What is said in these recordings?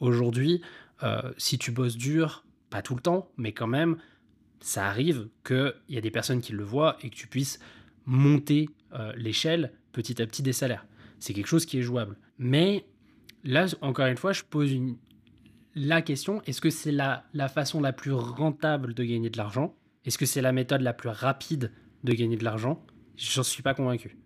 Aujourd'hui, euh, si tu bosses dur, pas tout le temps, mais quand même, ça arrive qu'il y a des personnes qui le voient et que tu puisses monter euh, l'échelle petit à petit des salaires. C'est quelque chose qui est jouable. Mais là, encore une fois, je pose la question, est-ce que c'est la, façon la plus rentable de gagner de l'argent? Est-ce que c'est la méthode la plus rapide de gagner de l'argent? J'en suis pas convaincu.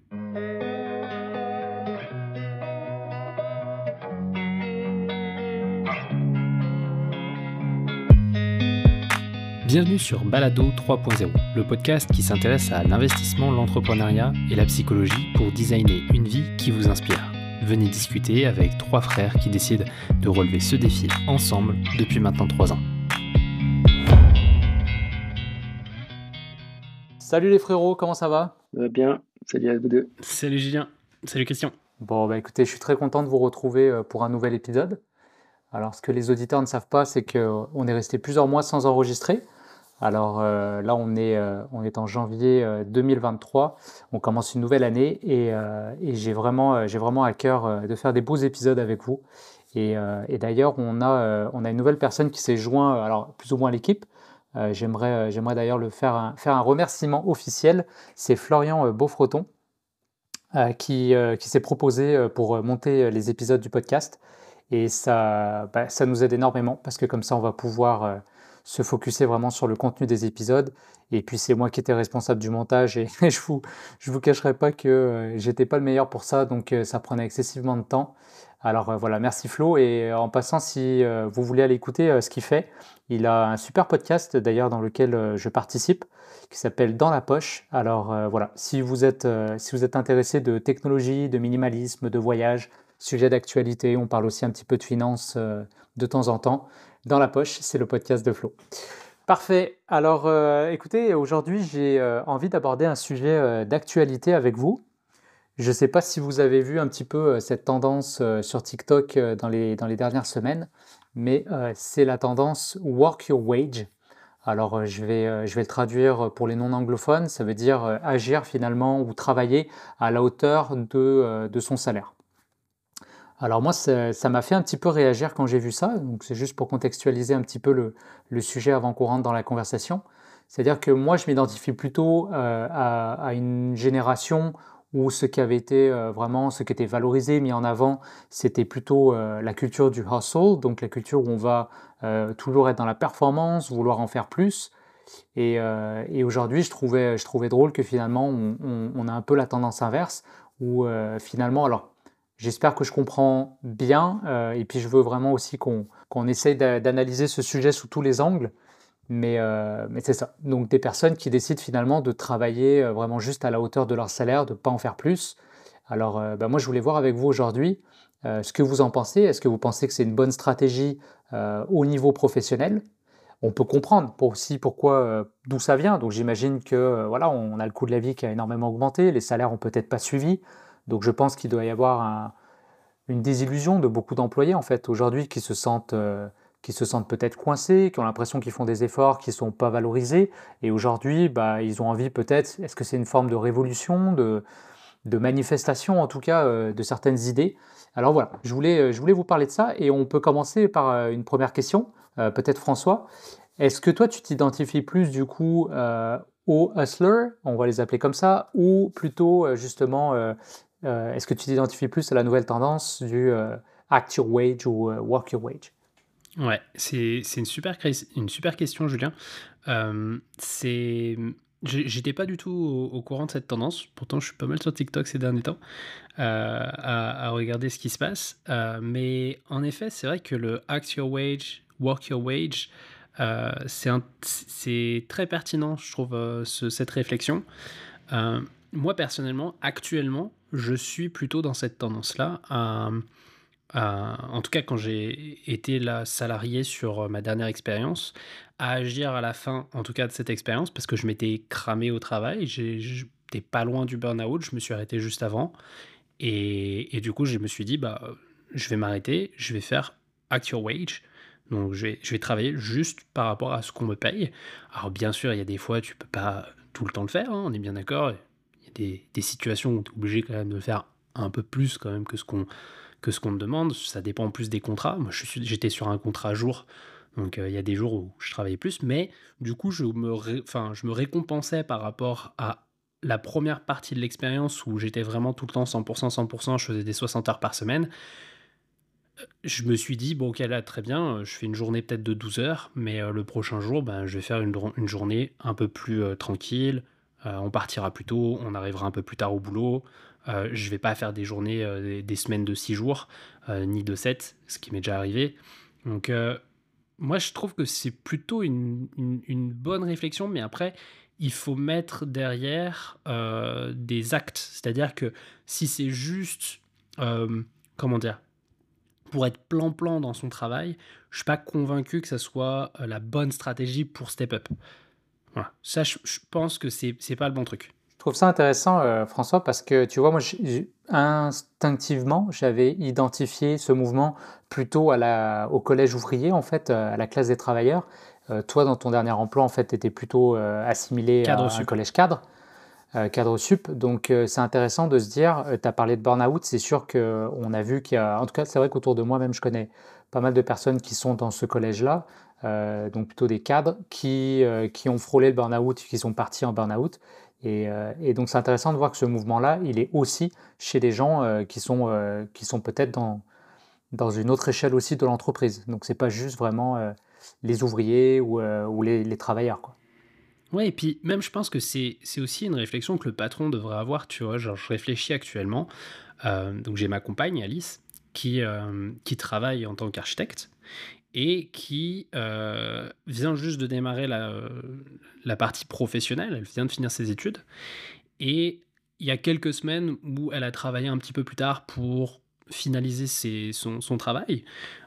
Bienvenue sur Balado 3.0, le podcast qui s'intéresse à l'investissement, l'entrepreneuriat et la psychologie pour designer une vie qui vous inspire. Venez discuter avec trois frères qui décident de relever ce défi ensemble depuis maintenant trois ans. Salut les frérots, comment ça va? Ça va bien, salut à vous deux. Salut Julien, salut Christian. Bon, bah écoutez, je suis très content de vous retrouver euh, pour un nouvel épisode. Alors, ce que les auditeurs ne savent pas, c'est qu'on est resté plusieurs mois sans enregistrer. Alors euh, là, on est, euh, on est en janvier 2023. On commence une nouvelle année et, j'ai vraiment, vraiment à cœur de faire des beaux épisodes avec vous. Et, d'ailleurs, on a, on a une nouvelle personne qui s'est joint, alors plus ou moins à l'équipe. j'aimerais, d'ailleurs le faire un, faire un remerciement officiel. C'est Florian Beaufreton qui, qui s'est proposé pour monter les épisodes du podcast. Et ça, bah, ça nous aide énormément parce que comme ça, on va pouvoir se focuser vraiment sur le contenu des épisodes. Et puis c'est moi qui étais responsable du montage et je vous, je vous cacherai pas que euh, j'étais pas le meilleur pour ça, donc euh, ça prenait excessivement de temps. Alors euh, voilà, merci Flo. Et en passant, si vous voulez aller écouter ce qu'il fait, il a un super podcast d'ailleurs dans lequel je participe qui s'appelle Dans la poche. Alors voilà, si vous êtes, si vous êtes intéressé de technologie, de minimalisme, de voyage, sujet d'actualité, on parle aussi un petit peu de finance de temps en temps. Dans la poche, c'est le podcast de Flo. Parfait. Alors, euh, écoutez, aujourd'hui, j'ai euh, envie d'aborder un sujet euh, d'actualité avec vous. Je ne sais pas si vous avez vu un petit peu cette tendance sur TikTok dans les, dans les dernières semaines, mais c'est la tendance Work Your Wage. Alors, je vais, je vais le traduire pour les non-anglophones. Ça veut dire agir finalement ou travailler à la hauteur de, de son salaire. Alors moi, ça m'a fait un petit peu réagir quand j'ai vu ça. Donc c'est juste pour contextualiser un petit peu le, sujet avant qu'on rentre dans la conversation. C'est-à-dire que moi, je m'identifie plutôt euh, à, une génération où ce qui avait été euh, vraiment, ce qui était valorisé, mis en avant, c'était plutôt euh, la culture du hustle, donc la culture où on va toujours être dans la performance, vouloir en faire plus. Et, aujourd'hui, je trouvais, je trouvais drôle que finalement, on, on, a un peu la tendance inverse, où finalement, alors J'espère que je comprends bien euh, et puis je veux vraiment aussi qu'on essaye d'analyser ce sujet sous tous les angles. Mais, euh, mais c'est ça. Donc des personnes qui décident finalement de travailler euh, vraiment juste à la hauteur de leur salaire, de ne pas en faire plus. Alors bah, moi je voulais voir avec vous aujourd'hui ce que vous en pensez. Est-ce que vous pensez que c'est une bonne stratégie au niveau professionnel? On peut comprendre aussi pourquoi, d'où ça vient. Donc j'imagine que voilà, on a le coût de la vie qui a énormément augmenté, les salaires ont peut-être pas suivi. Donc je pense qu'il doit y avoir une désillusion de beaucoup d'employés en fait aujourd'hui qui se sentent euh, qui se sentent peut-être coincés, qui ont l'impression qu'ils font des efforts qui ne sont pas valorisés. Et aujourd'hui, bah, ils ont envie peut-être, est-ce que c'est une forme de révolution, de, de manifestation en tout cas euh, de certaines idées? Alors voilà, je voulais, euh, je voulais vous parler de ça et on peut commencer par une première question. peut-être François, est-ce que toi tu t'identifies plus du coup aux hustlers, on va les appeler comme ça, ou plutôt justement euh, est-ce que tu t'identifies plus à la nouvelle tendance du euh, act your wage ou euh, work your wage? Ouais, c'est une super, une super question, Julien. c'est J'étais pas du tout au, courant de cette tendance. Pourtant, je suis pas mal sur TikTok ces derniers temps à, regarder ce qui se passe. mais en effet, c'est vrai que le act your wage, work your wage, c'est très pertinent, je trouve, cette réflexion. moi, personnellement, actuellement, je suis plutôt dans cette tendance-là. en tout cas, quand j'ai été là salarié sur euh, ma dernière expérience, à agir à la fin, en tout cas de cette expérience, parce que je m'étais cramé au travail, j'étais pas loin du burn-out, je me suis arrêté juste avant. Et, du coup, je me suis dit, bah, je vais m'arrêter, je vais faire act your wage. Donc, je vais, travailler juste par rapport à ce qu'on me paye. Alors, bien sûr, il y a des fois, tu peux pas tout le temps le faire, hein, on est bien d'accord des, situations où tu es obligé quand même de faire un peu plus quand même que ce qu'on que ce qu'on me demande. Ça dépend en plus des contrats. Moi, j'étais sur un contrat jour, donc il y a des jours où je travaillais plus, mais du coup, je me, je me récompensais par rapport à la première partie de l'expérience où j'étais vraiment tout le temps 100%, 100%, je faisais des 60 heures par semaine je me suis dit, bon, ok, là, très bien, euh, je fais une journée peut-être de 12 heures, mais euh, le prochain jour, ben, je vais faire une, journée un peu plus euh, tranquille. On partira plus tôt, on arrivera un peu plus tard au boulot. je vais pas faire des journées, des, semaines de 6 jours, ni de 7, ce qui m'est déjà arrivé. Donc, moi, je trouve que c'est plutôt une, bonne réflexion, mais après, il faut mettre derrière des actes. C'est-à-dire que si c'est juste, comment dire, pour être plan-plan dans son travail, je suis pas convaincu que ça soit euh, la bonne stratégie pour step up. Voilà. Ça, je, pense que c'est n'est pas le bon truc. Je trouve ça intéressant, euh, François, parce que tu vois, moi, instinctivement, j'avais identifié ce mouvement plutôt à la, au collège ouvrier, en fait, euh, à la classe des travailleurs. toi, dans ton dernier emploi, en fait, tu étais plutôt assimilé à un collège cadre. Euh, cadre sup. Donc euh, c'est intéressant de se dire, euh, tu as parlé de burn-out, c'est sûr qu'on a vu qu'il y a, en tout cas c'est vrai qu'autour de moi même je connais pas mal de personnes qui sont dans ce collège-là, donc plutôt des cadres, qui, qui ont frôlé le burn-out, qui sont partis en burn-out. Et, et, donc c'est intéressant de voir que ce mouvement-là, il est aussi chez des gens qui sont, qui sont peut-être dans, dans une autre échelle aussi de l'entreprise. Donc c'est pas juste vraiment les ouvriers ou, ou les, travailleurs. Quoi. Ouais, et puis même je pense que c'est aussi une réflexion que le patron devrait avoir, tu vois, je réfléchis actuellement, euh, donc j'ai ma compagne Alice qui, euh, qui travaille en tant qu'architecte et qui euh, vient juste de démarrer la, la partie professionnelle, elle vient de finir ses études, et il y a quelques semaines où elle a travaillé un petit peu plus tard pour finaliser ses, son, son, travail,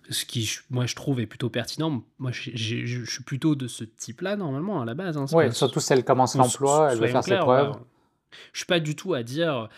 ce qui, moi, je trouve est plutôt pertinent. Moi, je suis plutôt de ce type-là, normalement, à la base. Hein, oui, surtout si elle commence l'emploi, elle veut faire ses preuves. Je suis pas du tout à dire...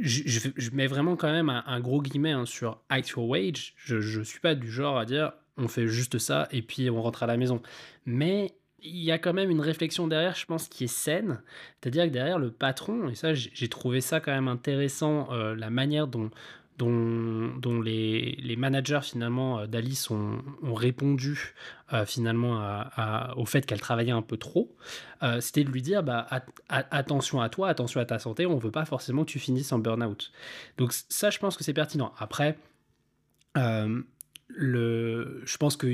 Je, je, mets vraiment quand même un, gros guillemet hein, sur actual wage. Je ne suis pas du genre à dire on fait juste ça et puis on rentre à la maison. Mais il y a quand même une réflexion derrière, je pense, qui est saine. C'est-à-dire que derrière le patron, et ça, j'ai trouvé ça quand même intéressant, euh, la manière dont, dont, les, managers finalement euh, d'Alice ont, répondu euh, finalement au fait qu'elle travaillait un peu trop, c'était de lui dire bah, attention à toi, attention à ta santé, on veut pas forcément que tu finisses en burn-out. Donc ça, je pense que c'est pertinent. Après, le, je pense qu'on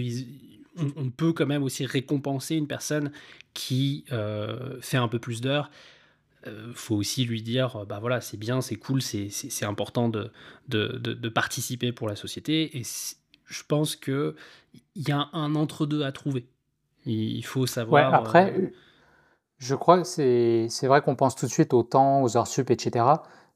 on peut quand même aussi récompenser une personne qui fait un peu plus d'heures euh, faut aussi lui dire, euh, bah voilà, c'est bien, c'est cool, c'est important de, de, de, participer pour la société. Et je pense qu'il y a un entre-deux à trouver. Il faut savoir. Ouais, après, euh, je crois que c'est vrai qu'on pense tout de suite au temps, aux heures sup, etc.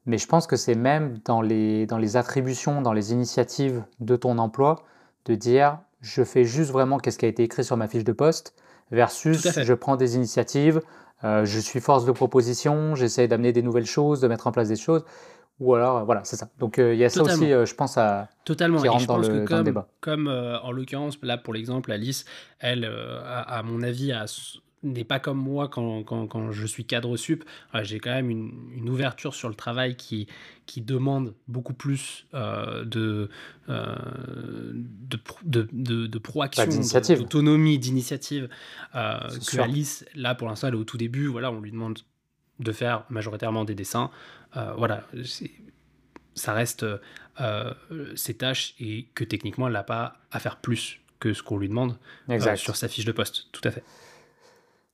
Mais je pense que c'est même dans les, dans les attributions, dans les initiatives de ton emploi, de dire je fais juste vraiment qu'est-ce qui a été écrit sur ma fiche de poste, versus je prends des initiatives, euh, je suis force de proposition, j'essaie d'amener des nouvelles choses, de mettre en place des choses. Ou alors, euh, voilà, c'est ça. Donc, euh, il y a ça aussi, je pense, à, Totalement. qui rentre dans, le, comme, débat. Comme en l'occurrence, là, pour l'exemple, Alice, elle, à, mon avis, a n'est pas comme moi quand, quand, quand, je suis cadre sup. J'ai quand même une, une, ouverture sur le travail qui, qui demande beaucoup plus euh, de, euh, de, de, de, proaction, bah, d'autonomie, d'initiative euh, que Alice, là pour l'instant, elle est au tout début. Voilà, on lui demande de faire majoritairement des dessins. Euh, voilà, ça reste ses tâches et que techniquement, elle n'a pas à faire plus que ce qu'on lui demande sur sa fiche de poste. Tout à fait.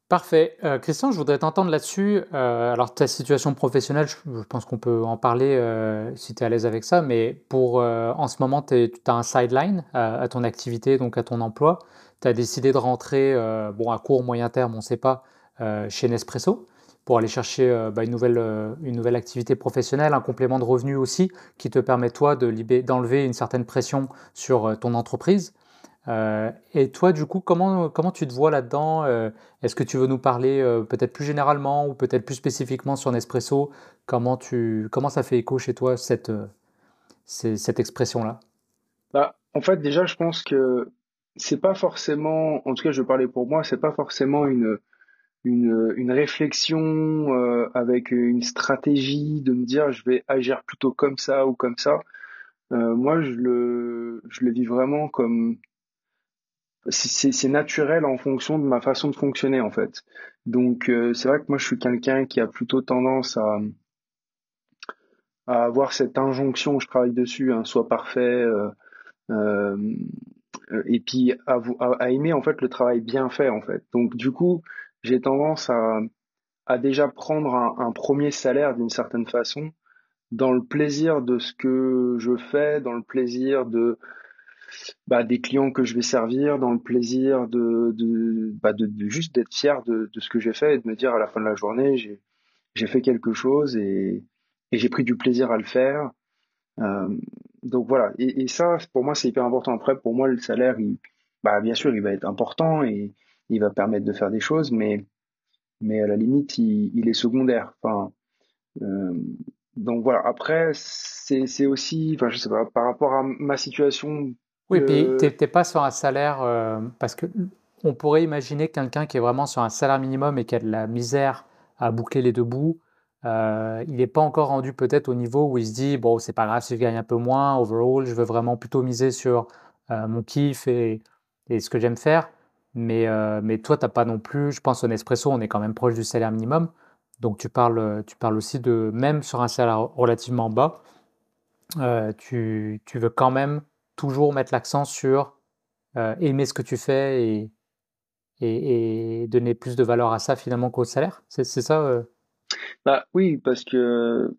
Parfait. Euh, Christian, je voudrais t'entendre là-dessus. Euh, alors, ta situation professionnelle, je, pense qu'on peut en parler euh, si tu es à l'aise avec ça, mais pour en ce moment, tu as un sideline à, ton activité, donc à ton emploi. Tu as décidé de rentrer, bon, à court, moyen terme, on ne sait pas, chez Nespresso pour aller chercher bah, une, nouvelle, une nouvelle activité professionnelle, un complément de revenu aussi qui te permet, toi, d'enlever une certaine pression sur ton entreprise. Euh, et toi, du coup, comment, comment tu te vois là-dedans euh, Est-ce que tu veux nous parler euh, peut-être plus généralement ou peut-être plus spécifiquement sur Nespresso? Comment, tu, comment ça fait écho chez toi, cette, cette expression-là? Bah, En fait, déjà, je pense que c'est pas forcément, en tout cas, je vais parler pour moi, c'est pas forcément une, une, une réflexion avec une stratégie de me dire je vais agir plutôt comme ça ou comme ça. moi, je le, je le vis vraiment comme c'est naturel en fonction de ma façon de fonctionner en fait. Donc c'est vrai que moi je suis quelqu'un qui a plutôt tendance à à avoir cette injonction, je travaille dessus, hein, soit parfait, euh, euh, et puis à, à, aimer en fait le travail bien fait en fait. Donc du coup, j'ai tendance à, à déjà prendre un premier salaire d'une certaine façon, dans le plaisir de ce que je fais, dans le plaisir de bah, des clients que je vais servir, dans le plaisir de, de, bah, de, de juste d'être fier de, de ce que j'ai fait et de me dire à la fin de la journée, j'ai j'ai fait quelque chose et, et j'ai pris du plaisir à le faire. Euh, donc voilà, et, et, ça, pour moi, c'est hyper important. Après, pour moi, le salaire, il, bah, bien sûr, il va être important et il va permettre de faire des choses, mais, mais à la limite, il, il est secondaire. Enfin, euh, donc voilà. Après, c'est aussi, enfin, je sais pas, par rapport à ma situation. Oui, euh... puis t'es pas sur un salaire euh, parce que on pourrait imaginer quelqu'un qui est vraiment sur un salaire minimum et qui a de la misère à boucler les deux bouts. Euh, il n'est pas encore rendu peut-être au niveau où il se dit bon c'est pas grave si je gagne un peu moins overall je veux vraiment plutôt miser sur euh, mon kiff et, et, ce que j'aime faire. Mais, euh, mais toi t'as pas non plus je pense au Nespresso on est quand même proche du salaire minimum. Donc tu parles, tu parles aussi de même sur un salaire relativement bas tu, tu, veux quand même toujours mettre l'accent sur aimer ce que tu fais et, et, donner plus de valeur à ça finalement qu'au salaire c'est ça bah oui, parce que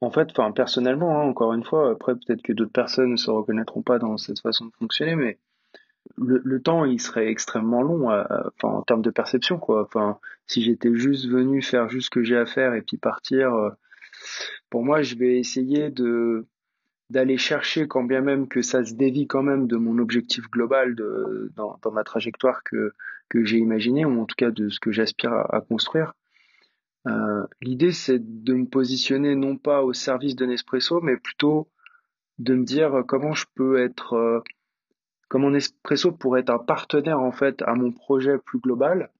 en fait, personnellement, hein, encore une fois, après peut-être que d'autres personnes ne se reconnaîtront pas dans cette façon de fonctionner, mais le, temps il serait extrêmement long, en termes de perception quoi. Si j'étais juste venu faire juste ce que j'ai à faire et puis partir, euh, pour moi, je vais essayer de d'aller chercher, quand bien même que ça se dévie quand même de mon objectif global de, dans, dans ma trajectoire que, que j'ai imaginé, ou en tout cas de ce que j'aspire à, à construire. Euh, l'idée, c'est de me positionner non pas au service de Nespresso, mais plutôt de me dire comment je peux être, euh, comment Nespresso pourrait être un partenaire en fait à mon projet plus global.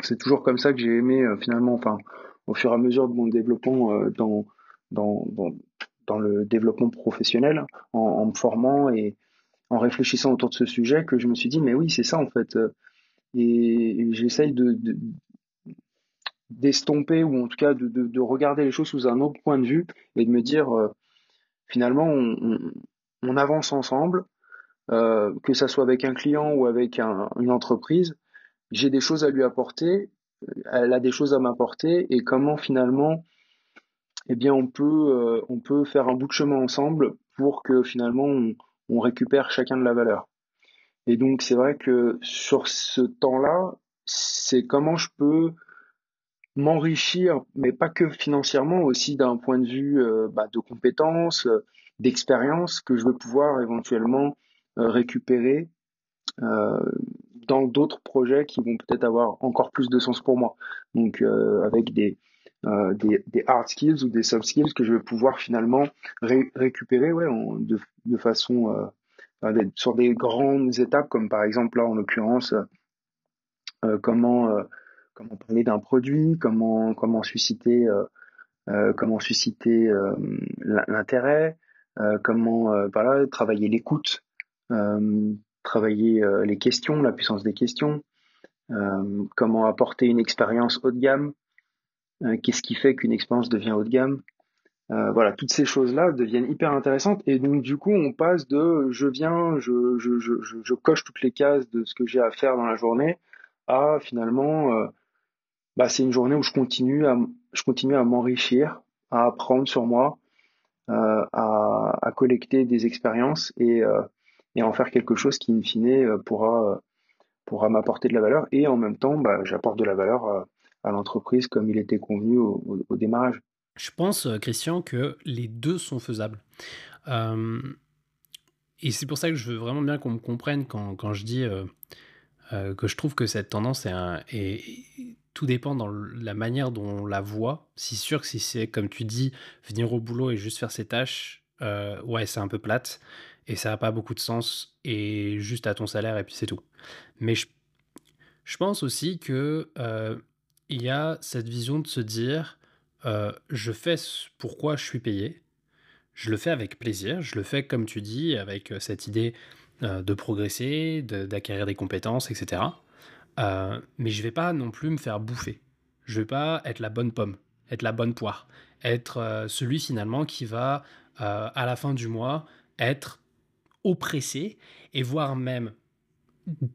C'est toujours comme ça que j'ai aimé euh, finalement, enfin, au fur et à mesure de mon développement dans, dans, dans, dans, le développement professionnel, en, me formant et en réfléchissant autour de ce sujet, que je me suis dit, mais oui, c'est ça en fait. Et, j'essaye de, de, d'estomper ou en tout cas de, de, de, regarder les choses sous un autre point de vue et de me dire euh, finalement on, avance ensemble, euh, que ça soit avec un client ou avec un, une entreprise, j'ai des choses à lui apporter, elle a des choses à m'apporter et comment finalement eh bien on peut euh, on peut faire un bout de chemin ensemble pour que finalement on, récupère chacun de la valeur. Et donc c'est vrai que sur ce temps-là, c'est comment je peux m'enrichir, mais pas que financièrement, aussi d'un point de vue euh, bah, de compétences, euh, d'expérience que je veux pouvoir éventuellement récupérer dans d'autres projets qui vont peut-être avoir encore plus de sens pour moi. Donc avec des, des, des, hard skills ou des soft skills que je vais pouvoir finalement récupérer ouais, de, de, façon sur des grandes étapes comme par exemple là en l'occurrence comment comment parler d'un produit, comment comment susciter euh, euh, comment susciter euh, l'intérêt, comment voilà travailler l'écoute, travailler les questions, la puissance des questions, comment apporter une expérience haut de gamme, qu'est-ce qui fait qu'une expérience devient haut de gamme? voilà, toutes ces choses-là deviennent hyper intéressantes et donc du coup on passe de je viens, je, coche toutes les cases de ce que j'ai à faire dans la journée à finalement bah, c'est une journée où je continue à, à m'enrichir, à apprendre sur moi, euh, à, collecter des expériences et, euh, en faire quelque chose qui, in fine, euh, pourra, pourra m'apporter de la valeur. Et en même temps, bah, j'apporte de la valeur à, l'entreprise comme il était convenu au, démarrage. Je pense, Christian, que les deux sont faisables. Euh, et c'est pour ça que je veux vraiment bien qu'on me comprenne quand, quand je dis euh, euh, que je trouve que cette tendance est, tout dépend dans la manière dont on la voit. C'est sûr que si c'est, comme tu dis, venir au boulot et juste faire ses tâches, euh, ouais, c'est un peu plate et ça n'a pas beaucoup de sens et juste à ton salaire et puis c'est tout. Mais je, je pense aussi que euh, il y a cette vision de se dire, euh, je fais pourquoi je suis payé, je le fais avec plaisir, je le fais comme tu dis, avec euh, cette idée euh, de progresser, d'acquérir des compétences, etc. Mais je vais pas non plus me faire bouffer. Je vais pas être la bonne pomme, être la bonne poire, être celui finalement qui va, à la fin du mois, être oppressé et voire même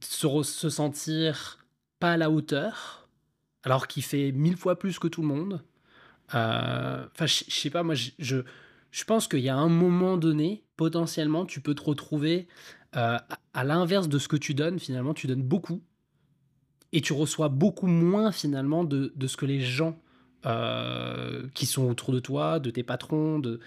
se sentir pas à la hauteur, alors qu'il fait mille fois plus que tout le monde. Enfin, je sais pas, moi, je je pense qu'il y a un moment donné, potentiellement, tu peux te retrouver euh, à l'inverse de ce que tu donnes. Finalement, tu donnes beaucoup et tu reçois beaucoup moins finalement de, ce que les gens euh, qui sont autour de toi, de tes patrons, de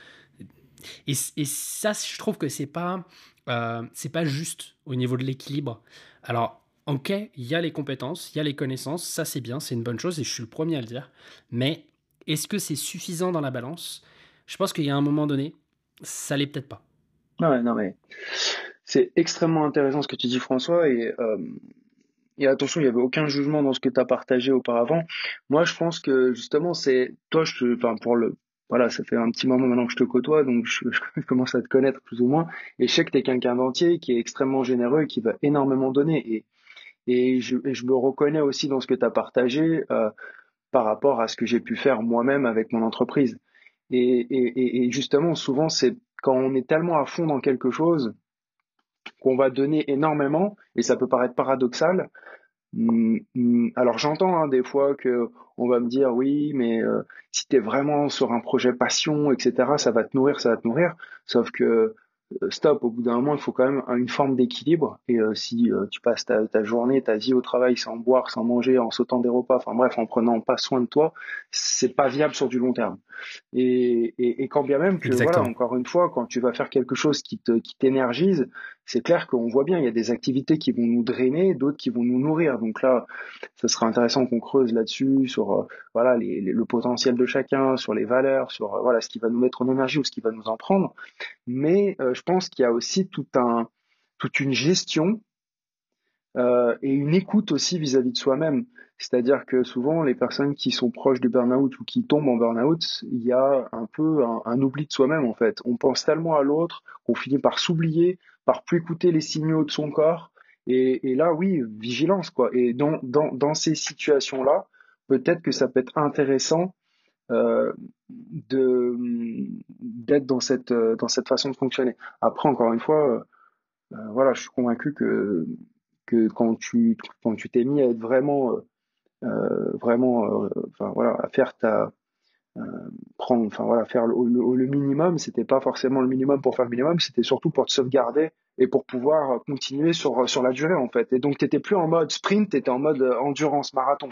et, ça, je trouve que c'est pas euh, c'est pas juste au niveau de l'équilibre. Alors, ok, il y a les compétences, il y a les connaissances, ça c'est bien, c'est une bonne chose et je suis le premier à le dire. Mais est-ce que c'est suffisant dans la balance? Je pense qu'il y a un moment donné, ça l'est peut-être pas. Non, mais c'est extrêmement intéressant ce que tu dis, François, et, euh, attention, il n'y avait aucun jugement dans ce que tu as partagé auparavant. Moi, je pense que justement, c'est toi, je, enfin, pour le, voilà, ça fait un petit moment maintenant que je te côtoie, donc je, commence à te connaître plus ou moins, et je sais que tu es quelqu'un d'entier, qui est extrêmement généreux, et qui va énormément donner, et, et, je, me reconnais aussi dans ce que tu as partagé euh, par rapport à ce que j'ai pu faire moi-même avec mon entreprise. Et, justement, souvent, c'est quand on est tellement à fond dans quelque chose qu'on va donner énormément, et ça peut paraître paradoxal. Hum, hum, alors j'entends hein, des fois que on va me dire oui, mais euh, si tu es vraiment sur un projet passion, etc., ça va te nourrir, ça va te nourrir. Sauf que stop, au bout d'un moment, il faut quand même une forme d'équilibre. Et euh, si euh, tu passes ta, ta, journée, ta vie au travail sans boire, sans manger, en sautant des repas, enfin bref, en prenant pas soin de toi, c'est pas viable sur du long terme. Et, et, et quand bien même que, voilà, encore une fois, quand tu vas faire quelque chose qui te qui t'énergise, c'est clair qu'on voit bien, il y a des activités qui vont nous drainer, d'autres qui vont nous nourrir. Donc là, ça sera intéressant qu'on creuse là-dessus, sur voilà les, le potentiel de chacun, sur les valeurs, sur voilà ce qui va nous mettre en énergie ou ce qui va nous en prendre. Mais je pense qu'il y a aussi tout un, toute une gestion euh, et une écoute aussi vis-à-vis de soi-même. C'est-à-dire que souvent, les personnes qui sont proches du burn-out ou qui tombent en burn-out, il y a un peu un, oubli de soi-même en fait. On pense tellement à l'autre qu'on finit par s'oublier, par plus écouter les signaux de son corps. Et, là, oui, vigilance quoi. Et dans, dans, dans ces situations-là, peut-être que ça peut être intéressant euh, d'être dans cette euh, dans cette façon de fonctionner. Après, encore une fois, euh, voilà, je suis convaincu que que quand tu quand tu t'es mis à être vraiment vraiment enfin voilà à faire ta prendre enfin voilà faire le, le, minimum c'était pas forcément le minimum pour faire le minimum c'était surtout pour te sauvegarder et pour pouvoir continuer sur sur la durée en fait et donc tu étais plus en mode sprint tu étais en mode endurance marathon.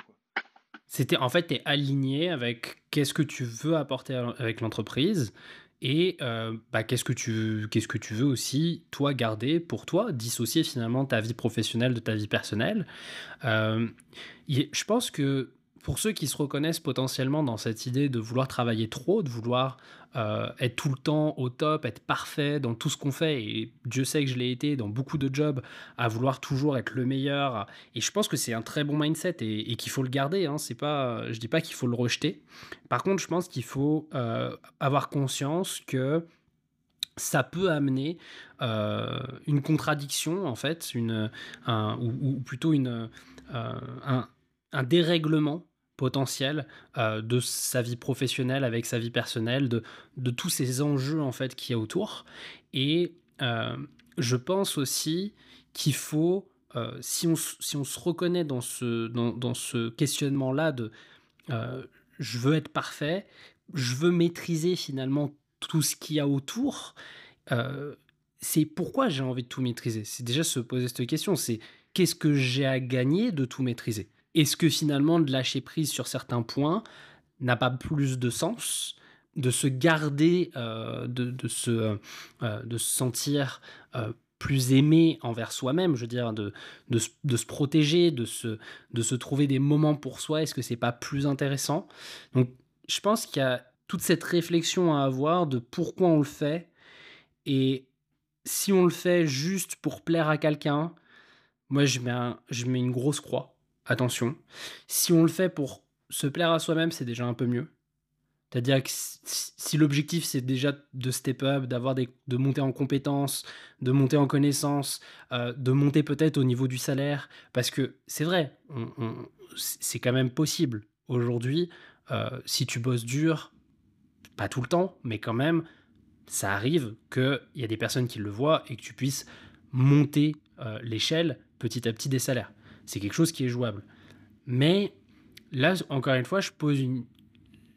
C'était en fait, tu es aligné avec qu'est-ce que tu veux apporter avec l'entreprise et euh, bah, qu'est-ce que tu qu'est-ce que tu veux aussi toi garder pour toi, dissocier finalement ta vie professionnelle de ta vie personnelle? Euh, je pense que pour ceux qui se reconnaissent potentiellement dans cette idée de vouloir travailler trop, de vouloir euh, être tout le temps au top, être parfait dans tout ce qu'on fait, et Dieu sait que je l'ai été dans beaucoup de jobs, à vouloir toujours être le meilleur, et je pense que c'est un très bon mindset et, qu'il faut le garder, hein, c'est pas, je dis pas qu'il faut le rejeter, par contre je pense qu'il faut euh, avoir conscience que ça peut amener euh, une contradiction en fait, une, ou, plutôt une, un, un dérèglement potentiel euh, de sa vie professionnelle avec sa vie personnelle, de, de tous ces enjeux en fait qu'il y a autour. Et euh, je pense aussi qu'il faut, euh, si, on, si on se reconnaît dans ce, dans, dans ce questionnement-là de je veux être parfait, je veux maîtriser finalement tout ce qu'il y a autour, c'est pourquoi j'ai envie de tout maîtriser? C'est déjà se poser cette question, c'est qu'est-ce que j'ai à gagner de tout maîtriser? Est-ce que finalement de lâcher prise sur certains points n'a pas plus de sens de se garder, euh, de, se, euh, de se sentir euh, plus aimé envers soi-même, je veux dire, de, de, de, se protéger, de se, de se trouver des moments pour soi, est-ce que c'est pas plus intéressant? Donc, je pense qu'il y a toute cette réflexion à avoir de pourquoi on le fait, et si on le fait juste pour plaire à quelqu'un, moi je mets, je mets une grosse croix attention. Si on le fait pour se plaire à soi-même, c'est déjà un peu mieux. C'est-à-dire que si, l'objectif c'est déjà de step up, d'avoir des, de monter en compétences, de monter en connaissances, euh, de monter peut-être au niveau du salaire, parce que c'est vrai, c'est quand même possible aujourd'hui. Euh, si tu bosses dur, pas tout le temps, mais quand même, ça arrive qu'il y a des personnes qui le voient et que tu puisses monter euh, l'échelle petit à petit des salaires. C'est quelque chose qui est jouable. Mais là, encore une fois, je pose une,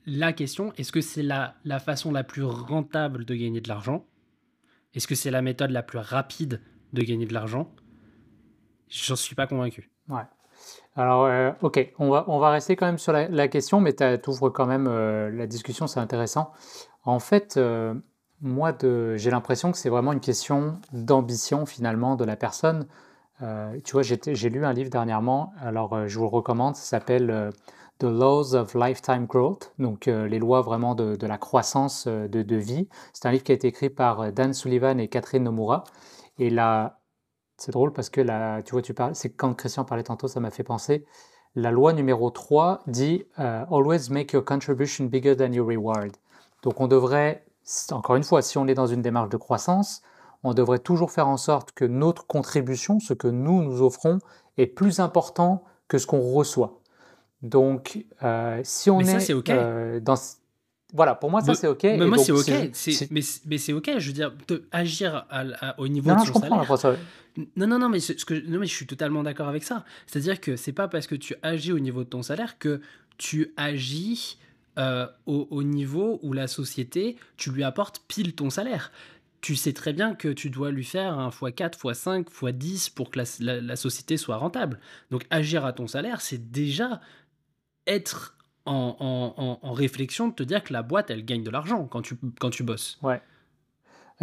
la question, est-ce que c'est la, façon la plus rentable de gagner de l'argent? Est-ce que c'est la méthode la plus rapide de gagner de l'argent? J'en suis pas convaincu. Ouais. Alors, euh, ok, on va, on va rester quand même sur la, question, mais tu ouvres quand même euh, la discussion, c'est intéressant. En fait, euh, moi, j'ai l'impression que c'est vraiment une question d'ambition finalement de la personne. Tu vois, j'ai lu un livre dernièrement, alors je vous le recommande, ça s'appelle The Laws of Lifetime Growth, donc les lois vraiment de, la croissance de, vie. C'est un livre qui a été écrit par Dan Sullivan et Catherine Nomura. Et là, c'est drôle parce que tu vois, tu c'est quand Christian parlait tantôt, ça m'a fait penser. La loi numéro 3 dit euh, Always make your contribution bigger than your reward. Donc on devrait, encore une fois, si on est dans une démarche de croissance, on devrait toujours faire en sorte que notre contribution, ce que nous nous offrons, est plus important que ce qu'on reçoit. Donc, euh, si on est, euh, dans, voilà, pour moi, ça c'est OK. Mais moi, c'est OK. Mais, mais c'est OK, je veux dire, de agir au niveau de son salaire. Non, non, non, mais, ce que, non, mais je suis totalement d'accord avec ça. C'est-à-dire que c'est pas parce que tu agis au niveau de ton salaire que tu agis euh, au, niveau où la société, tu lui apportes pile ton salaire. Tu sais très bien que tu dois lui faire un x4, x5, x10 pour que la, société soit rentable. Donc agir à ton salaire, c'est déjà être en, réflexion de te dire que la boîte, elle gagne de l'argent quand tu, quand tu bosses. Ouais.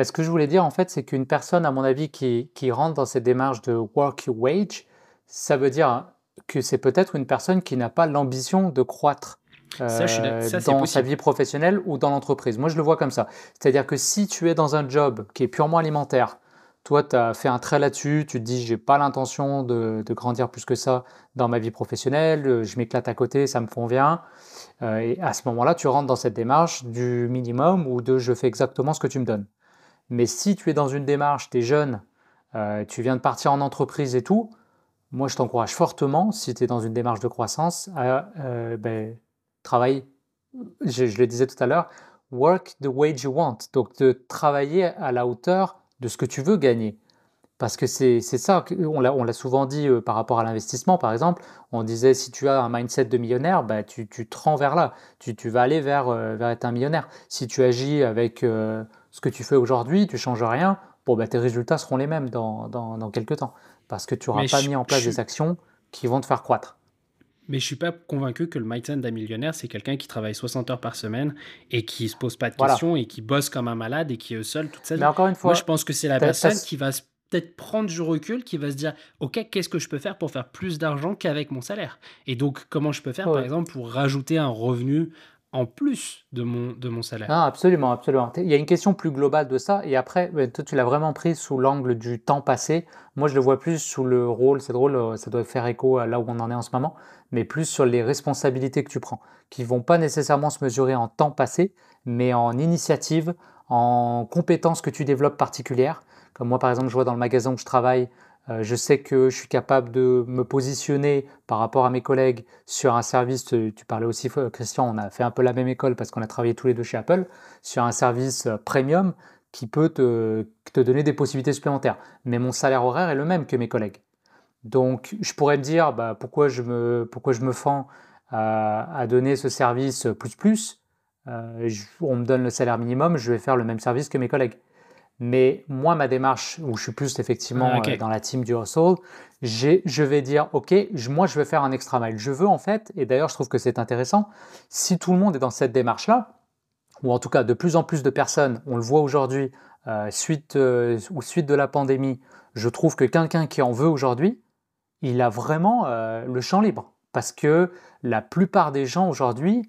Ce que je voulais dire, en fait, c'est qu'une personne, à mon avis, qui, qui, rentre dans cette démarche de work wage, ça veut dire que c'est peut-être une personne qui n'a pas l'ambition de croître. Euh, dans sa vie professionnelle ou dans l'entreprise. Moi, je le vois comme ça. C'est-à-dire que si tu es dans un job qui est purement alimentaire, toi, tu as fait un trait là-dessus, tu te dis, j'ai pas l'intention de, grandir plus que ça dans ma vie professionnelle, euh, je m'éclate à côté, ça me convient. Euh, et à ce moment-là, tu rentres dans cette démarche du minimum ou de je fais exactement ce que tu me donnes. Mais si tu es dans une démarche, tu es jeune, euh, tu viens de partir en entreprise et tout, moi, je t'encourage fortement, si tu es dans une démarche de croissance, à ben, travailler, je, je le disais tout à l'heure, work the wage you want. Donc, de travailler à la hauteur de ce que tu veux gagner. Parce que c'est ça, on l'a souvent dit euh, par rapport à l'investissement, par exemple. On disait si tu as un mindset de millionnaire, bah, tu, tu te rends vers là. Tu, tu vas aller vers, euh, vers, être un millionnaire. Si tu agis avec euh, ce que tu fais aujourd'hui, tu changes rien, bon, bah, tes résultats seront les mêmes dans, dans, dans quelques temps. Parce que tu n'auras pas mis en place des actions qui vont te faire croître. Mais je suis pas convaincu que le mindset d'un millionnaire, c'est quelqu'un qui travaille 60 heures par semaine et qui se pose pas de questions et qui bosse comme un malade et qui est seul toute sa vie. Mais encore une fois, moi je pense que c'est la personne qui va peut-être prendre du recul, qui va se dire ok qu'est-ce que je peux faire pour faire plus d'argent qu'avec mon salaire? Et donc comment je peux faire par exemple pour rajouter un revenu en plus de mon, de mon salaire? Ah, absolument, absolument. Il y a une question plus globale de ça. Et après, toi, tu l'as vraiment pris sous l'angle du temps passé. Moi, je le vois plus sous le rôle, c'est drôle, euh, ça doit faire écho à là où on en est en ce moment, mais plus sur les responsabilités que tu prends, qui vont pas nécessairement se mesurer en temps passé, mais en initiative, en compétences que tu développes particulières. Comme moi, par exemple, je vois dans le magasin où je travaille, euh, je sais que je suis capable de me positionner par rapport à mes collègues sur un service, tu parlais aussi Christian, on a fait un peu la même école parce qu'on a travaillé tous les deux chez Apple, sur un service euh, premium qui peut te donner des possibilités supplémentaires. Mais mon salaire horaire est le même que mes collègues. Donc je pourrais me dire bah, pourquoi, je me, pourquoi je me fends à, donner ce service plus plus. Euh, on me donne le salaire minimum, je vais faire le même service que mes collègues. Mais moi, ma démarche, où je suis plus effectivement ah, euh, dans la team du hustle, je vais dire, OK, moi, je vais faire un extra mile. Je veux en fait, et d'ailleurs, je trouve que c'est intéressant, si tout le monde est dans cette démarche-là, ou en tout cas de plus en plus de personnes, on le voit aujourd'hui, euh, suite, ou suite de la pandémie, je trouve que quelqu'un qui en veut aujourd'hui, il a vraiment le champ libre. Parce que la plupart des gens aujourd'hui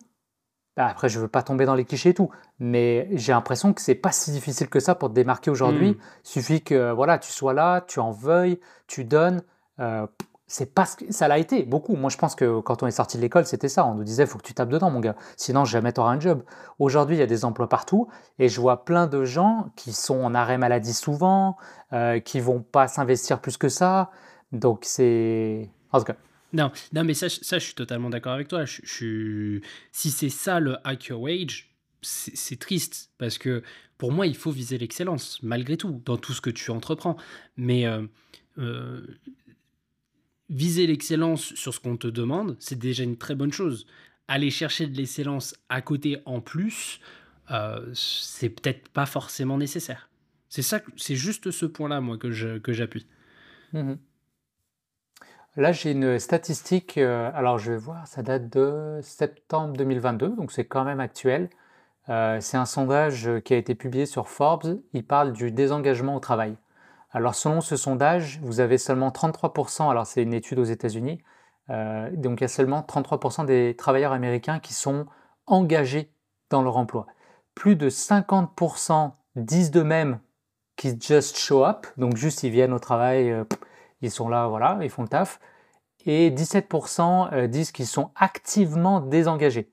bah, après, je veux pas tomber dans les clichés et tout, mais j'ai l'impression que c'est pas si difficile que ça pour te démarquer aujourd'hui. Il hmm. suffit que voilà, tu sois là, tu en veuilles, tu donnes. Euh, c'est parce que ça l'a été beaucoup. Moi, je pense que quand on est sorti de l'école, c'était ça. On nous disait, faut que tu tapes dedans, mon gars. Sinon, jamais tu auras un job. Aujourd'hui, il y a des emplois partout et je vois plein de gens qui sont en arrêt maladie souvent, euh, qui vont pas s'investir plus que ça. Donc, c'est. En tout cas. Non, non mais ça, ça je suis totalement d'accord avec toi. Je, Si c'est ça le hack your wage, c'est triste parce que pour moi, il faut viser l'excellence, malgré tout, dans tout ce que tu entreprends. Mais. Euh, euh, viser l'excellence sur ce qu'on te demande, c'est déjà une très bonne chose. Aller chercher de l'excellence à côté en plus, euh, c'est peut-être pas forcément nécessaire. C'est ça, c'est juste ce point-là, moi, que j'appuie. Que mmh Là, j'ai une statistique, euh, alors je vais voir, ça date de septembre 2022, donc c'est quand même actuel. Euh, c'est un sondage qui a été publié sur Forbes, il parle du désengagement au travail. Alors selon ce sondage, vous avez seulement 33%, alors c'est une étude aux États-Unis, euh, donc il y a seulement 33% des travailleurs américains qui sont engagés dans leur emploi. Plus de 50% disent d'eux-mêmes qu'ils just show up, donc juste ils viennent au travail, euh, ils sont là, voilà, ils font le taf. Et 17% euh, disent qu'ils sont activement désengagés.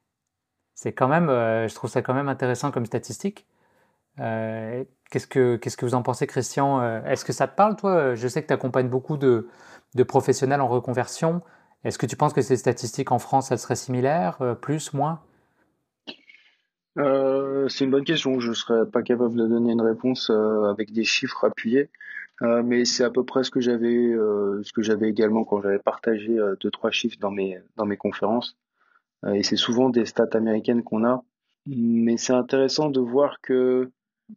C'est quand même, je trouve ça quand même intéressant comme statistique. Qu'est-ce que, que vous en pensez, Christian euh, Est-ce que ça te parle, toi? Je sais que tu accompagnes beaucoup de, de, professionnels en reconversion. Est-ce que tu penses que ces statistiques en France, elles seraient similaires euh, Plus, moins? Euh, C'est une bonne question. Je ne serais pas capable de donner une réponse avec des chiffres appuyés. Mais c'est à peu près ce que j'avais, ce que j'avais également quand j'avais partagé deux trois chiffres dans mes dans mes conférences. et c'est souvent des stats américaines qu'on a. Mais c'est intéressant de voir que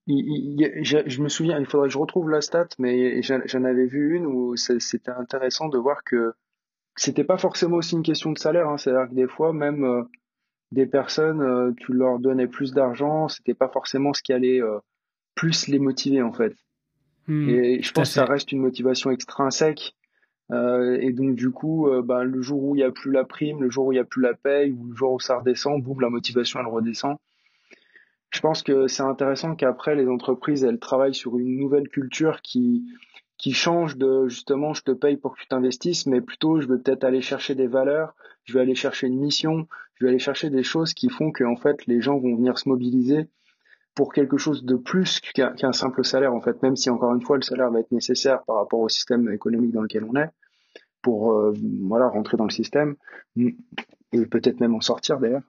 je, me souviens, il faudrait que je retrouve la stat, mais j'en avais vu une où c'était intéressant de voir que c'était pas forcément aussi une question de salaire. Hein. C'est-à-dire que des fois, même euh, des personnes, euh, tu leur donnais plus d'argent, c'était pas forcément ce qui allait euh, plus les motiver en fait. Hmm, et je pense que ça reste une motivation extrinsèque. et donc du coup, bah, le jour où il y a plus la prime, le jour où il y a plus la paye, ou le jour où ça redescend, boum, la motivation elle redescend. Je pense que c'est intéressant qu'après les entreprises elles travaillent sur une nouvelle culture qui qui change de justement je te paye pour que tu t'investisses mais plutôt je veux peut-être aller chercher des valeurs je vais aller chercher une mission je vais aller chercher des choses qui font que en fait les gens vont venir se mobiliser pour quelque chose de plus qu'un simple salaire en fait même si encore une fois le salaire va être nécessaire par rapport au système économique dans lequel on est pour euh, voilà rentrer dans le système et peut-être même en sortir d'ailleurs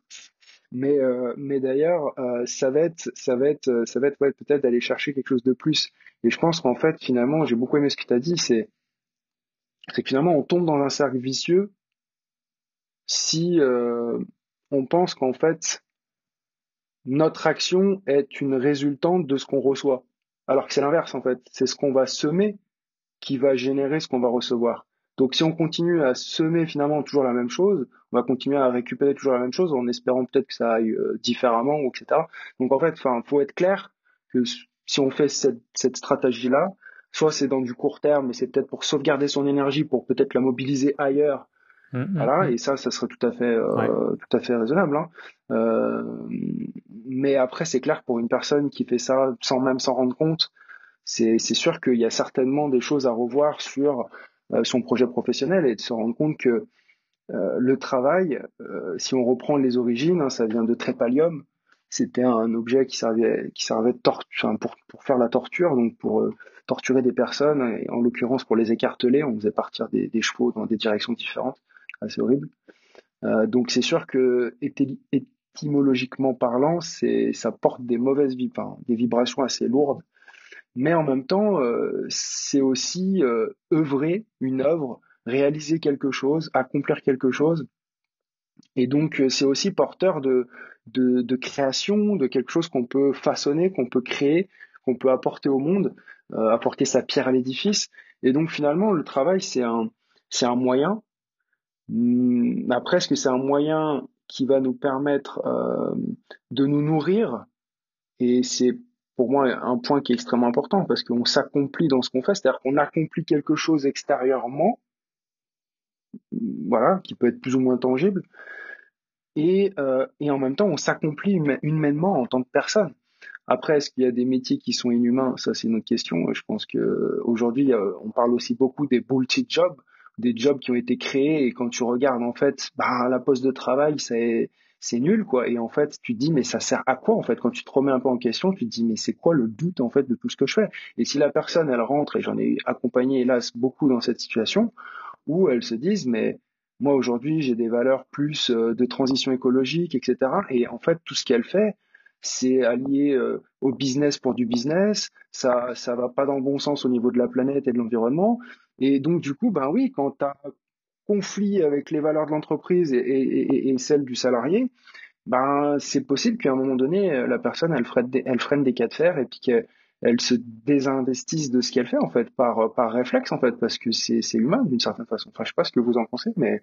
mais, euh, mais d'ailleurs, euh, ça va être, ça va être, euh, ça va être ouais, peut-être d'aller chercher quelque chose de plus. Et je pense qu'en fait, finalement, j'ai beaucoup aimé ce que tu as dit, c'est, c'est que finalement, on tombe dans un cercle vicieux si on pense qu'en fait, notre action est une résultante de ce qu'on reçoit. Alors que c'est l'inverse, en fait. C'est ce qu'on va semer qui va générer ce qu'on va recevoir. Donc si on continue à semer finalement toujours la même chose, on va continuer à récupérer toujours la même chose en espérant peut-être que ça aille euh, différemment, etc. Donc en fait, enfin, faut être clair que si on fait cette, cette stratégie-là, soit c'est dans du court terme, mais c'est peut-être pour sauvegarder son énergie, pour peut-être la mobiliser ailleurs. Mmh, mmh, voilà, mmh. et ça, ça serait tout à fait, euh, tout à fait raisonnable. Hein. Euh, mais après, c'est clair que pour une personne qui fait ça sans même s'en rendre compte, c'est sûr qu'il y a certainement des choses à revoir sur euh, son projet professionnel et de se rendre compte que le travail, si on reprend les origines, hein, ça vient de trépalium. C'était un objet qui servait, qui servait de torture, pour, pour faire la torture, donc pour torturer des personnes, et en l'occurrence pour les écarteler, on faisait partir des, des, chevaux dans des directions différentes, assez horrible. Euh, donc c'est sûr que étymologiquement parlant, c'est ça porte des mauvaises enfin, des vibrations assez lourdes mais en même temps, euh, c'est aussi euh, œuvrer une œuvre, réaliser quelque chose, accomplir quelque chose. Et donc, euh, c'est aussi porteur de, de, création, de quelque chose qu'on peut façonner, qu'on peut créer, qu'on peut apporter au monde, apporter sa pierre à l'édifice. Et donc, finalement, le travail, c'est un, c'est un moyen. Hum, après, est-ce que c'est un moyen qui va nous permettre de nous nourrir? Et c'est pour moi un point qui est extrêmement important parce qu'on s'accomplit dans ce qu'on fait, c'est-à-dire qu'on accomplit quelque chose extérieurement, voilà, qui peut être plus ou moins tangible, et, euh, en même temps on s'accomplit humainement en tant que personne. Après, est-ce qu'il y a des métiers qui sont inhumains? Ça, c'est une question. Je pense que aujourd'hui, on parle aussi beaucoup des bullshit jobs. Des jobs qui ont été créés et quand tu regardes en fait, bah, la poste de travail, c'est c'est nul quoi. Et en fait, tu te dis mais ça sert à quoi en fait? Quand tu te remets un peu en question, tu te dis mais c'est quoi le doute en fait de tout ce que je fais? Et si la personne elle rentre et j'en ai accompagné hélas beaucoup dans cette situation où elles se disent mais moi aujourd'hui j'ai des valeurs plus euh, de transition écologique etc. Et en fait tout ce qu'elle fait c'est allié euh, au business pour du business, ça ça va pas dans le bon sens au niveau de la planète et de l'environnement. Et donc du coup ben oui quand tu as conflit avec les valeurs de l'entreprise et, celles du salarié, ben c'est possible qu'à un moment donné, la personne elle freine des, elle freine des cas de fer et puis qu'elle se désinvestisse de ce qu'elle fait en fait par par réflexe en fait parce que c'est humain d'une certaine façon. Enfin je sais pas ce que vous en pensez mais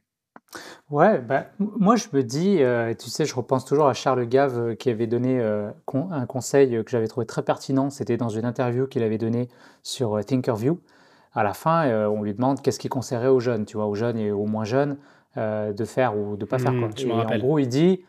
Ouais, ben, moi je me dis, euh, tu sais, je repense toujours à Charles Gave euh, qui avait donné euh, un conseil que j'avais trouvé très pertinent. C'était dans une interview qu'il avait donnée sur Thinkerview à la fin, euh, on lui demande qu'est-ce qui conseillerait aux jeunes, tu vois, aux jeunes et aux moins jeunes, euh, de faire ou de pas faire. Mmh, quoi. en gros, il dit,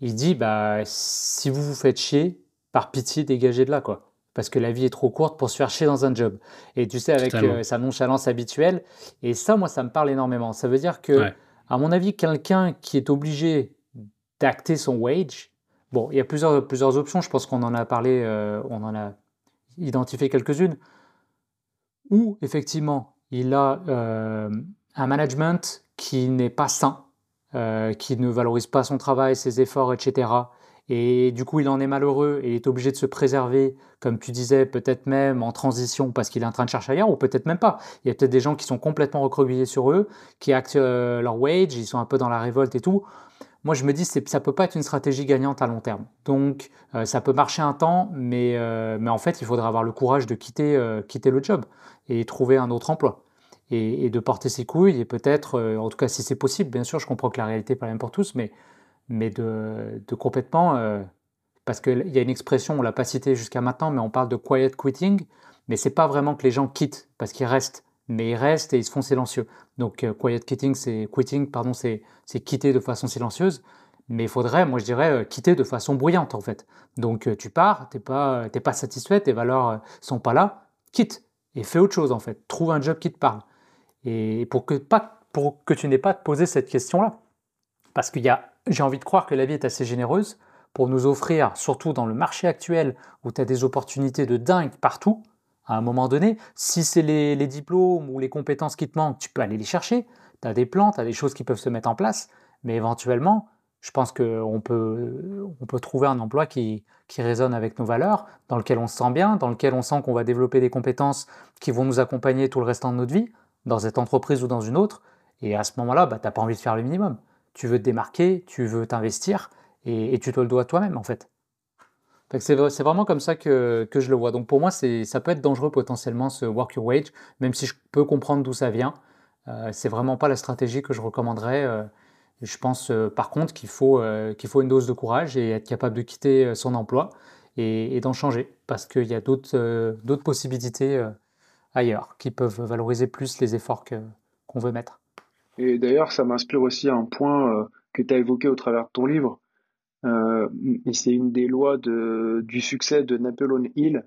il dit, bah, si vous vous faites chier, par pitié, dégagez de là, quoi. Parce que la vie est trop courte pour se faire chier dans un job. Et tu sais, avec euh, sa nonchalance habituelle. Et ça, moi, ça me parle énormément. Ça veut dire que, à mon avis, quelqu'un qui est obligé d'acter son wage, bon, il y a plusieurs, plusieurs options. Je pense qu'on en a parlé, on en a identifié quelques-unes où effectivement il a euh, un management qui n'est pas sain, euh, qui ne valorise pas son travail, ses efforts, etc. Et du coup, il en est malheureux et est obligé de se préserver, comme tu disais, peut-être même en transition parce qu'il est en train de chercher ailleurs, ou peut-être même pas. Il y a peut-être des gens qui sont complètement recroquevillés sur eux, qui actent euh, leur wage, ils sont un peu dans la révolte et tout moi je me dis que ça peut pas être une stratégie gagnante à long terme. Donc euh, ça peut marcher un temps, mais, euh, en fait il faudra avoir le courage de quitter, quitter le job et trouver un autre emploi. Et, de porter ses couilles et peut-être, en tout cas si c'est possible, bien sûr je comprends que la réalité n'est pas la même pour tous, mais, mais de, complètement, parce qu'il y a une expression, on ne l'a pas citée jusqu'à maintenant, mais on parle de quiet quitting, mais c'est pas vraiment que les gens quittent, parce qu'ils restent mais ils restent et ils se font silencieux. Donc euh, quiet quitting, c'est quitting, pardon, c'est quitter de façon silencieuse. Mais il faudrait, moi je dirais, euh, quitter de façon bruyante en fait. Donc euh, tu pars, t'es pas, pas satisfait, tes valeurs sont pas là, quitte et fais autre chose en fait. Trouve un job qui te parle. Et pour que, pas, pour que tu n'aies pas à te poser cette question-là. Parce qu'il y a, j'ai envie de croire que la vie est assez généreuse pour nous offrir, surtout dans le marché actuel où tu as des opportunités de dingue partout, à un moment donné. Si c'est les, diplômes ou les compétences qui te manquent, tu peux aller les chercher. Tu as des plans, tu as des choses qui peuvent se mettre en place. Mais éventuellement, je pense qu'on peut, on peut trouver un emploi qui, qui résonne avec nos valeurs, dans lequel on se sent bien, dans lequel on sent qu'on va développer des compétences qui vont nous accompagner tout le restant de notre vie, dans cette entreprise ou dans une autre. Et à ce moment-là, bah, tu n'as pas envie de faire le minimum. Tu veux te démarquer, tu veux t'investir, et, tu te le dois toi-même, en fait. C'est vraiment comme ça que, je le vois. Donc pour moi, ça peut être dangereux potentiellement ce work your wage, même si je peux comprendre d'où ça vient. Euh, c'est vraiment pas la stratégie que je recommanderais. Euh, je pense euh, par contre qu'il faut, euh, qu'il faut une dose de courage et être capable de quitter son emploi et, d'en changer parce qu'il y a d'autres possibilités ailleurs qui peuvent valoriser plus les efforts qu'on veut mettre. Et d'ailleurs, ça m'inspire aussi un point que tu as évoqué au travers de ton livre euh, et c'est une des lois du succès de Napoleon Hill.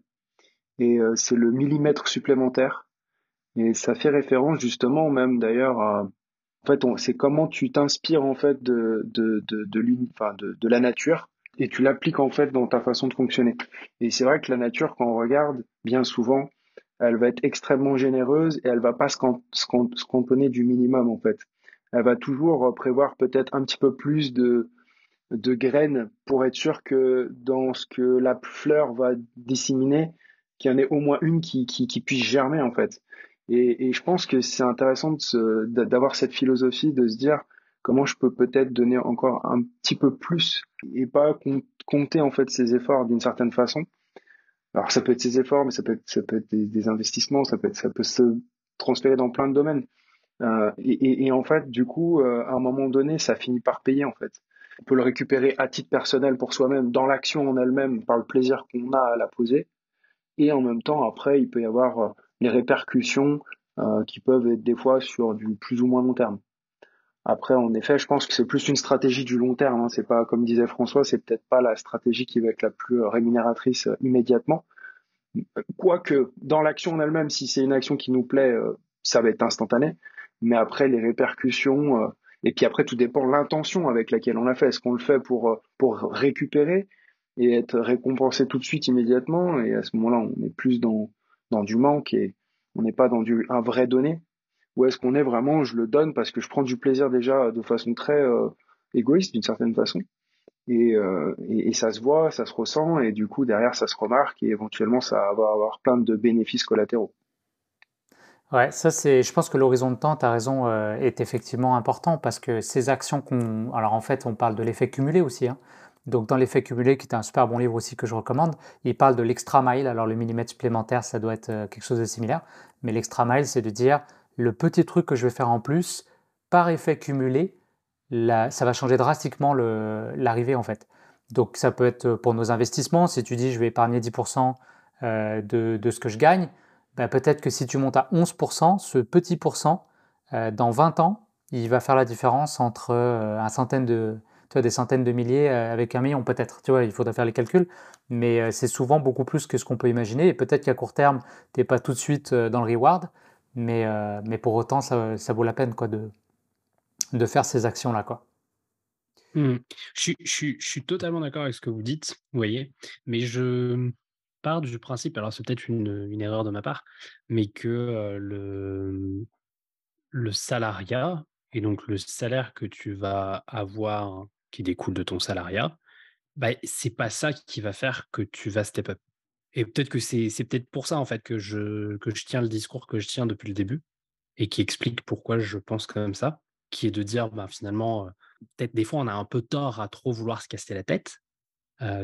Et euh, c'est le millimètre supplémentaire. Et ça fait référence justement même d'ailleurs à, en fait, c'est comment tu t'inspires en fait de de, de la nature et tu l'appliques en fait dans ta façon de fonctionner. Et c'est vrai que la nature, quand on regarde, bien souvent, elle va être extrêmement généreuse et elle va pas se, cantonner du minimum en fait. Elle va toujours prévoir peut-être un petit peu plus de graines pour être sûr que dans ce que la fleur va disséminer, qu'il y en ait au moins une qui, puisse germer en fait. Et, et je pense que c'est intéressant d'avoir cette philosophie de se dire comment je peux peut-être donner encore un petit peu plus et pas compter en fait ses efforts d'une certaine façon. Alors ça peut être ses efforts, mais ça peut être, ça peut être des, investissements, ça peut être, ça peut se transférer dans plein de domaines. Euh, et, et, en fait, du coup, euh, à un moment donné, ça finit par payer en fait. On peut le récupérer à titre personnel pour soi-même, dans l'action en elle-même, par le plaisir qu'on a à la poser. Et en même temps, après, il peut y avoir euh, les répercussions euh, qui peuvent être des fois sur du plus ou moins long terme. Après, en effet, je pense que c'est plus une stratégie du long terme. Hein. C'est pas, comme disait François, c'est peut-être pas la stratégie qui va être la plus rémunératrice euh, immédiatement. Quoique, dans l'action en elle-même, si c'est une action qui nous plaît, ça va être instantané. mais après les répercussions, et puis après tout dépend de l'intention avec laquelle on l'a fait. Est-ce qu'on le fait pour, pour récupérer et être récompensé tout de suite immédiatement, et à ce moment-là, on est plus dans, dans du manque et on n'est pas dans du, un vrai donné Ou est-ce qu'on est vraiment, je le donne parce que je prends du plaisir déjà de façon très euh, égoïste d'une certaine façon euh, et, ça se voit, ça se ressent et du coup derrière ça se remarque et éventuellement ça va avoir plein de bénéfices collatéraux. Ouais, ça c'est, je pense que l'horizon de temps, tu as raison, euh, est effectivement important parce que ces actions qu'on, alors en fait on parle de l'effet cumulé aussi, hein. Donc dans l'effet cumulé, qui est un super bon livre aussi que je recommande, il parle de l'extra mile. Alors le millimètre supplémentaire, ça doit être quelque chose de similaire. Mais l'extra mile, c'est de dire le petit truc que je vais faire en plus, par effet cumulé, ça va changer drastiquement l'arrivée en fait. Donc ça peut être pour nos investissements, si tu dis je vais épargner 10% euh, de, ce que je gagne, ben, peut-être que si tu montes à 11%, ce petit pourcent, euh, dans 20 ans, il va faire la différence entre un centaine de, des centaines de milliers euh, avec un million peut-être. Tu vois, il faudrait faire les calculs, mais euh, c'est souvent beaucoup plus que ce qu'on peut imaginer. Et peut-être qu'à court terme, tu n'es pas tout de suite euh, dans le reward, mais, mais pour autant, ça, vaut la peine quoi, de, faire ces actions-là. Quoi. Mmh. Je, je, je, suis totalement d'accord avec ce que vous dites, voyez, mais je pars du principe, alors c'est peut-être une, une, erreur de ma part, mais que le, le salariat, et donc le salaire que tu vas avoir qui découle de ton salariat, bah, c'est pas ça qui va faire que tu vas step up. Et peut-être que c'est, peut-être pour ça en fait que je, que je tiens le discours que je tiens depuis le début et qui explique pourquoi je pense comme ça, qui est de dire bah, finalement, peut-être des fois on a un peu tort à trop vouloir se casser la tête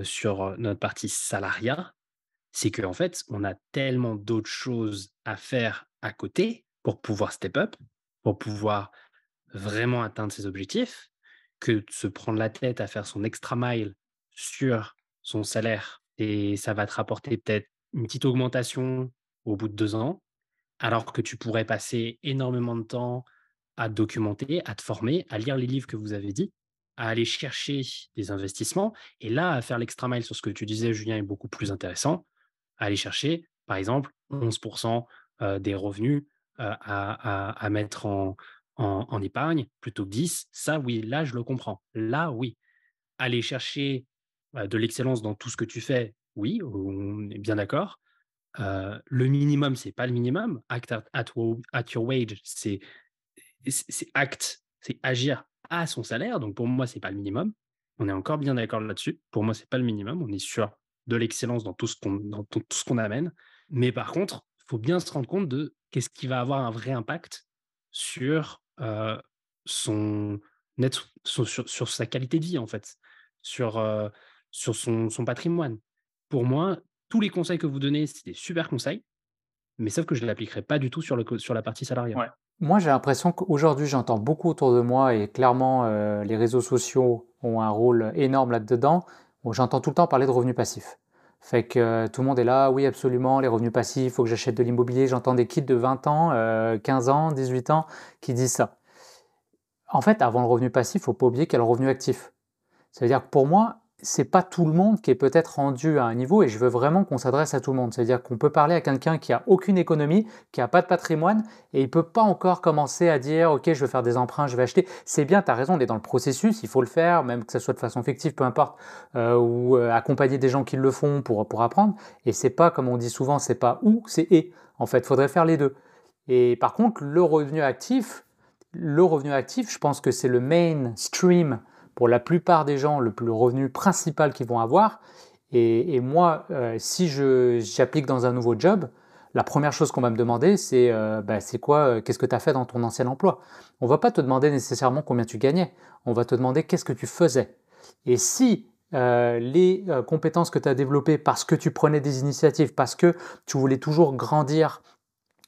sur notre partie salariat, c'est qu'en en fait on a tellement d'autres choses à faire à côté pour pouvoir step up, pour pouvoir vraiment atteindre ses objectifs, que de se prendre la tête à faire son extra mile sur son salaire et ça va te rapporter peut-être une petite augmentation au bout de deux ans, alors que tu pourrais passer énormément de temps à documenter, à te former, à lire les livres que vous avez dit, à aller chercher des investissements. Et là, à faire l'extra mile sur ce que tu disais, Julien, est beaucoup plus intéressant. À aller chercher, par exemple, 11% des revenus à, à, mettre en, en, épargne plutôt que 10, ça oui, là je le comprends. Là oui. Aller chercher de l'excellence dans tout ce que tu fais, oui, on est bien d'accord. le minimum, c'est pas le minimum. Act at, your wage, c'est act, c'est agir à son salaire. Donc pour moi, c'est pas le minimum. On est encore bien d'accord là-dessus. Pour moi, c'est pas le minimum. On est sûr de l'excellence dans tout ce qu'on tout ce qu'on amène. Mais par contre, il faut bien se rendre compte de qu'est-ce qui va avoir un vrai impact sur son, net, sur, sa qualité de vie, en fait, sur, sur son, son, patrimoine. Pour moi, tous les conseils que vous donnez, c'est des super conseils, mais sauf que je ne l'appliquerai pas du tout sur, le, sur la partie salariale. Moi, j'ai l'impression qu'aujourd'hui, j'entends beaucoup autour de moi, et clairement, les réseaux sociaux ont un rôle énorme là-dedans. J'entends tout le temps parler de revenus passifs. Fait que tout le monde est là, oui, absolument, les revenus passifs, il faut que j'achète de l'immobilier. J'entends des kits de 20 ans, 15 ans, 18 ans qui disent ça. En fait, avant le revenu passif, il ne faut pas oublier qu'il y a le revenu actif. Ça veut dire que pour moi, c'est pas tout le monde qui est peut-être rendu à un niveau et je veux vraiment qu'on s'adresse à tout le monde. C'est-à-dire qu'on peut parler à quelqu'un qui a aucune économie, qui a pas de patrimoine et il peut pas encore commencer à dire OK, je vais faire des emprunts, je vais acheter. C'est bien, tu as raison, on est dans le processus, il faut le faire, même que ce soit de façon fictive, peu importe, euh, ou euh, accompagner des gens qui le font pour, pour apprendre. Et c'est pas, comme on dit souvent, c'est pas ou, c'est et. En fait, faudrait faire les deux. Et par contre, le revenu actif, le revenu actif, je pense que c'est le mainstream pour la plupart des gens le, revenu principal qu'ils vont avoir. Et, moi, euh, si j'applique dans un nouveau job, la première chose qu'on va me demander, c'est euh, bah, quoi, euh, qu'est-ce que tu as fait dans ton ancien emploi? On va pas te demander nécessairement combien tu gagnais, on va te demander qu'est-ce que tu faisais. Et si les compétences que tu as développées parce que tu prenais des initiatives, parce que tu voulais toujours grandir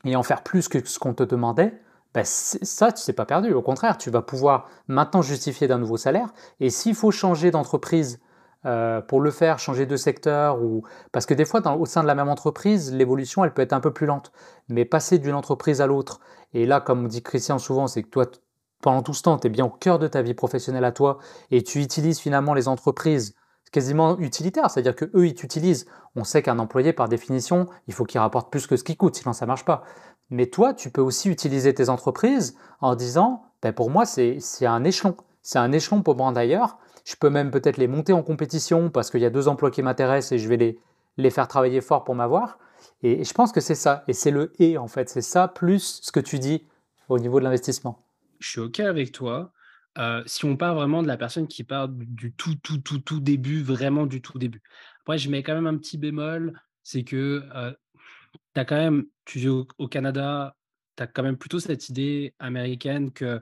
et en faire plus que ce qu'on te demandait, ben ça, tu sais pas perdu. Au contraire, tu vas pouvoir maintenant justifier d'un nouveau salaire. Et s'il faut changer d'entreprise euh, pour le faire, changer de secteur, ou parce que des fois, au sein de la même entreprise, l'évolution, elle peut être un peu plus lente. Mais passer d'une entreprise à l'autre, et là, comme dit Christian souvent, c'est que toi, pendant tout ce temps, tu es bien au cœur de ta vie professionnelle à toi, et tu utilises finalement les entreprises quasiment utilitaires, c'est-à-dire que eux ils t'utilisent. On sait qu'un employé, par définition, il faut qu'il rapporte plus que ce qu'il coûte, sinon ça marche pas. Mais toi, tu peux aussi utiliser tes entreprises en disant, ben pour moi, c'est un échelon. C'est un échelon pour moi d'ailleurs. Je peux même peut-être les monter en compétition parce qu'il y a deux emplois qui m'intéressent et je vais les, les faire travailler fort pour m'avoir. Et, je pense que c'est ça. Et c'est le et en fait. C'est ça plus ce que tu dis au niveau de l'investissement. Je suis OK avec toi. Euh, si on part vraiment de la personne qui part du tout, tout, tout, tout début, vraiment du tout début. Après, je mets quand même un petit bémol, c'est que euh, as quand même, tu vis au, Canada, tu as quand même plutôt cette idée américaine que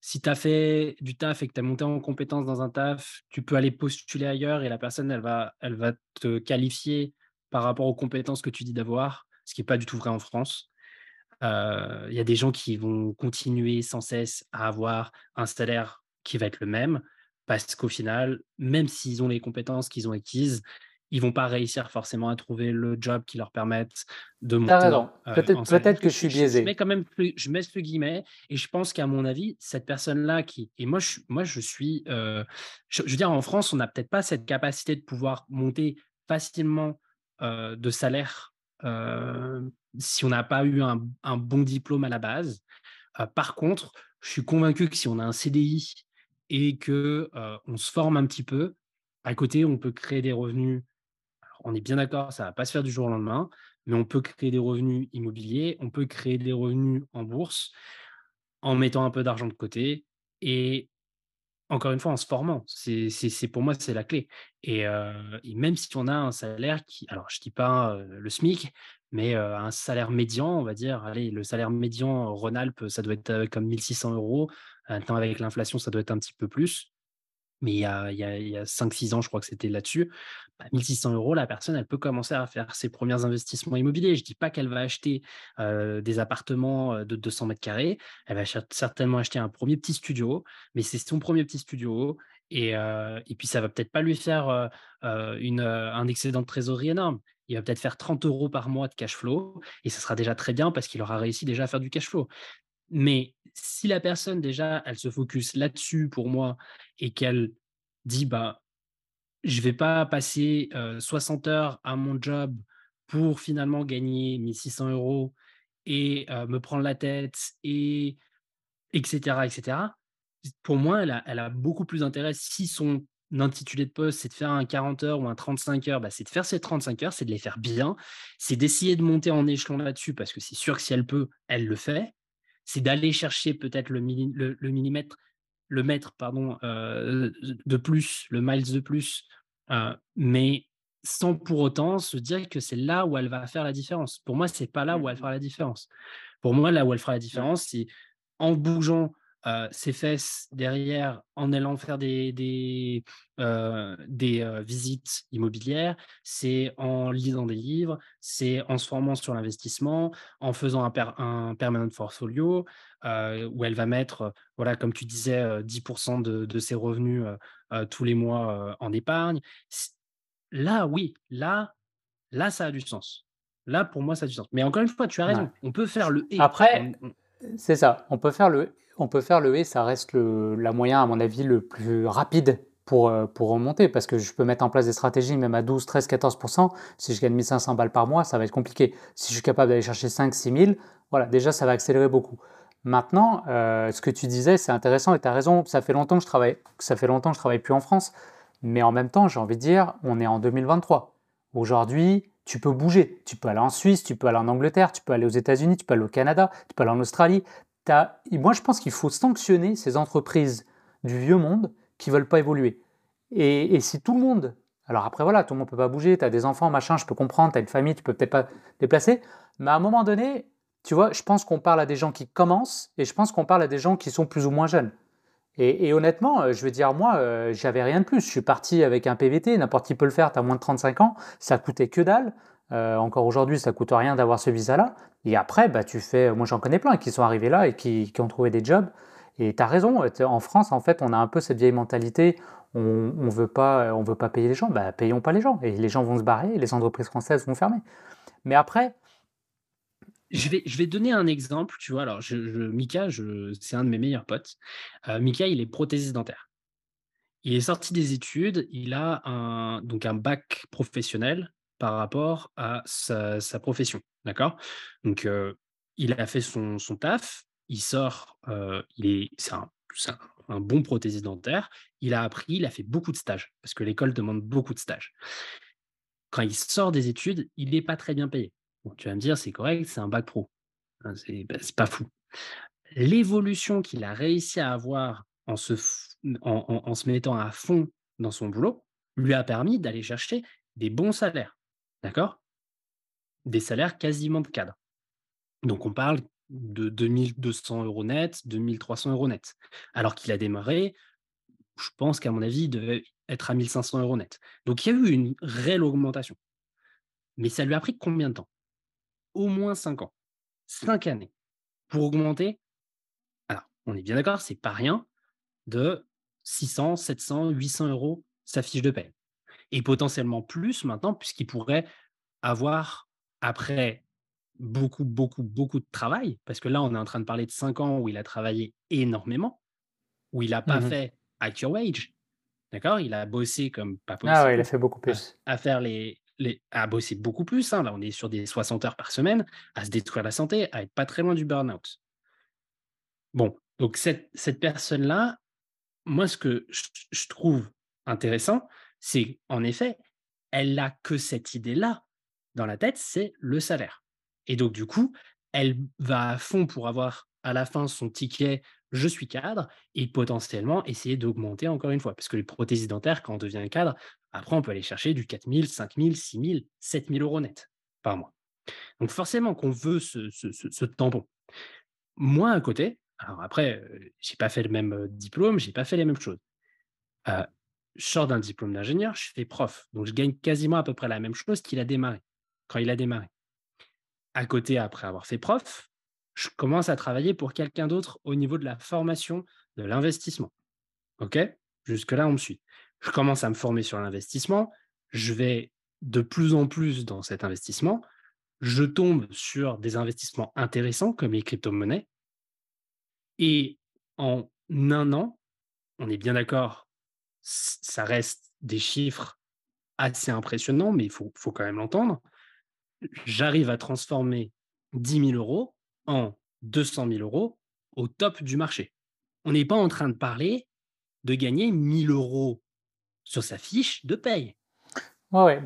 si tu as fait du taf et que tu as monté en compétence dans un taf, tu peux aller postuler ailleurs et la personne, elle va, elle va te qualifier par rapport aux compétences que tu dis d'avoir, ce qui n'est pas du tout vrai en France. Il y a des gens qui vont continuer sans cesse à avoir un salaire qui va être le même, parce qu'au final, même s'ils ont les compétences qu'ils ont acquises, ils vont pas réussir forcément à trouver le job qui leur permette de monter. raison. Peut-être peut que je suis biaisé. Je, mets quand même, je mets ce guillemet et je pense qu'à mon avis, cette personne-là qui et moi je, moi je suis, je, veux dire en France, on n'a peut-être pas cette capacité de pouvoir monter facilement de salaire si on n'a pas eu un, bon diplôme à la base. par contre, je suis convaincu que si on a un CDI et que on se forme un petit peu, à côté, on peut créer des revenus. On est bien d'accord, ça ne va pas se faire du jour au lendemain, mais on peut créer des revenus immobiliers, on peut créer des revenus en bourse en mettant un peu d'argent de côté et encore une fois, en se formant, c'est pour moi, c'est la clé. Et, même si on a un salaire qui, alors je dis pas le SMIC, mais un salaire médian, on va dire, allez, le salaire médian Rhône-Alpes, ça doit être comme 1600 euros. Maintenant, avec l'inflation, ça doit être un petit peu plus mais il y a, il y a, il y a 5-6 ans, je crois que c'était là-dessus, 1600 bah, euros, la personne, elle peut commencer à faire ses premiers investissements immobiliers. Je ne dis pas qu'elle va acheter des appartements de 200 mètres carrés, elle va certainement acheter un premier petit studio, mais c'est son premier petit studio. Et, et puis, ça va peut-être pas lui faire un excédent de trésorerie énorme. Il va peut-être faire 30 euros par mois de cash flow et ça sera déjà très bien parce qu'il aura réussi déjà à faire du cash flow. Mais si la personne, déjà, elle se focus là-dessus pour moi et qu'elle dit, bah, je vais pas passer 60 heures à mon job pour finalement gagner 1600 euros et me prendre la tête, et etc., etc. Pour moi, elle a, beaucoup plus d'intérêt si son intitulé de poste, c'est de faire un 40 heures ou un 35 heures, bah, c'est de faire ces 35 heures, c'est de les faire bien, c'est d'essayer de monter en échelon là-dessus parce que c'est sûr que si elle peut, elle le fait c'est d'aller chercher peut-être le, le, millimètre, le mètre pardon, de plus, le miles de plus, mais sans pour autant se dire que c'est là où elle va faire la différence. Pour moi, c'est pas là où elle mmh fera la différence. Pour moi, là où elle fera la différence, c'est en bougeant ses fesses derrière en allant faire des, des, des visites immobilières, c'est en lisant des livres, c'est en se formant sur l'investissement, en faisant un, un permanent portfolio, où elle va mettre, voilà, comme tu disais, 10% de, de, ses revenus tous les mois en épargne. Là, oui, là, là, ça a du sens. Là, pour moi, ça a du sens. Mais encore une fois, tu as raison. On peut faire le et. Après, c'est ça. On peut faire le on peut faire le et, ça reste le, la moyen, à mon avis, le plus rapide pour, euh, pour remonter, parce que je peux mettre en place des stratégies même à 12, 13, 14%. Si je gagne 1500 balles par mois, ça va être compliqué. Si je suis capable d'aller chercher 5, 6 000, voilà, déjà, ça va accélérer beaucoup. Maintenant, euh, ce que tu disais, c'est intéressant et tu as raison. Ça fait longtemps que je travaille, ça fait longtemps que je travaille plus en France, mais en même temps, j'ai envie de dire, on est en 2023. Aujourd'hui, tu peux bouger. Tu peux aller en Suisse, tu peux aller en Angleterre, tu peux aller aux États-Unis, tu peux aller au Canada, tu peux aller en Australie moi, je pense qu'il faut sanctionner ces entreprises du vieux monde qui veulent pas évoluer. Et, si tout le monde, alors après voilà, tout le monde peut pas bouger, tu as des enfants, machin, je peux comprendre, tu as une famille, tu peux peut-être pas te déplacer, mais à un moment donné, tu vois, je pense qu'on parle à des gens qui commencent et je pense qu'on parle à des gens qui sont plus ou moins jeunes. Et, honnêtement, euh, je veux dire, moi, euh, j'avais rien de plus. Je suis parti avec un PVT, n'importe qui peut le faire, tu as moins de 35 ans, ça coûtait que dalle. Euh, encore aujourd'hui, ça coûte rien d'avoir ce visa-là. Et après, bah, tu fais, moi j'en connais plein qui sont arrivés là et qui, ont trouvé des jobs. Et tu as raison, en France, en fait, on a un peu cette vieille mentalité, on ne veut, pas, on veut pas payer les gens, bah, payons pas les gens. Et les gens vont se barrer, les entreprises françaises vont fermer. Mais après... Je vais, donner un exemple, tu vois, alors Mika, c'est un de mes meilleurs potes. Euh, Mika, il est prothésiste dentaire. Il est sorti des études, il a un, donc un bac professionnel par rapport à sa, profession. D'accord? Donc, il a fait son, taf, il sort, euh, il est, c'est un- un bon prothésiste dentaire, il a appris, il a fait beaucoup de stages, parce que l'école demande beaucoup de stages. Quand il sort des études, il n'est pas très bien payé. Tu vas me dire, c'est correct, c'est un bac pro. Hein, bah, c'est pas fou. L'évolution qu'il a réussi à avoir en se, en se mettant à fond dans son boulot lui a permis d'aller chercher des bons salaires. D'accord? Des salaires quasiment de cadre. Donc on parle de 2200 euros net, 2300 euros net. Alors qu'il a démarré, je pense qu'à mon avis, il devait être à 1500 euros net. Donc il y a eu une réelle augmentation. Mais ça lui a pris combien de temps? Au moins 5 ans. 5 années. Pour augmenter, alors on est bien d'accord, c'est pas rien, de 600, 700, 800 euros sa fiche de paie. Et potentiellement plus maintenant, puisqu'il pourrait avoir, après beaucoup, beaucoup, beaucoup de travail, parce que là, on est en train de parler de 5 ans où il a travaillé énormément, où il n'a pas Mhm. fait at your wage, d'accord? Il a bossé comme pas Ah ouais, il a possible, fait beaucoup à, plus. à faire les, à bosser beaucoup plus. hein. Là, on est sur des 60 heures par semaine, à se détruire la santé, à être pas très loin du burn-out. Bon, donc cette, cette personne-là, moi, ce que je, je trouve intéressant, c'est en effet, elle n'a que cette idée-là dans la tête, c'est le salaire. Et donc, du coup, elle va à fond pour avoir à la fin son ticket je suis cadre et potentiellement essayer d'augmenter encore une fois. Parce que les prothèses dentaires, quand on devient cadre, après, on peut aller chercher du 4 000, 5 000, 6 000, 7 000 euros net par mois. Donc, forcément qu'on veut ce, ce, tampon. Moi, à côté, alors après, euh, j'ai pas fait le même euh, diplôme, j'ai pas fait les mêmes choses. Euh, je sors d'un diplôme d'ingénieur, je fais prof. Donc, je gagne quasiment à peu près la même chose qu'il a démarré, quand il a démarré. À côté, après avoir fait prof, je commence à travailler pour quelqu'un d'autre au niveau de la formation, de l'investissement. OK? Jusque-là, on me suit. Je commence à me former sur l'investissement. Je vais de plus en plus dans cet investissement. Je tombe sur des investissements intéressants comme les crypto-monnaies. Et en un an, on est bien d'accord, ça reste des chiffres assez impressionnants, mais il faut, faut quand même l'entendre. J'arrive à transformer 10 000 euros en 200 000 euros au top du marché. On n'est pas en train de parler de gagner 1000 euros sur sa fiche de paye. Ouais, ouais,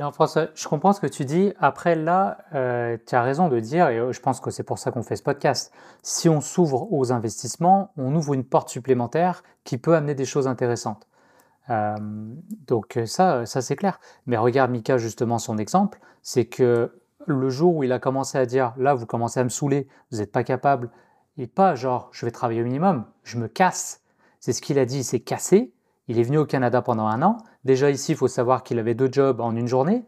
je comprends ce que tu dis. Après, là, euh, tu as raison de dire, et euh, je pense que c'est pour ça qu'on fait ce podcast, si on s'ouvre aux investissements, on ouvre une porte supplémentaire qui peut amener des choses intéressantes. Euh, donc ça, ça c'est clair. Mais regarde Mika, justement, son exemple, c'est que le jour où il a commencé à dire, là, vous commencez à me saouler, vous n'êtes pas capable, et pas genre, je vais travailler au minimum, je me casse. C'est ce qu'il a dit, il s'est cassé. Il est venu au Canada pendant un an. Déjà ici, il faut savoir qu'il avait deux jobs en une journée.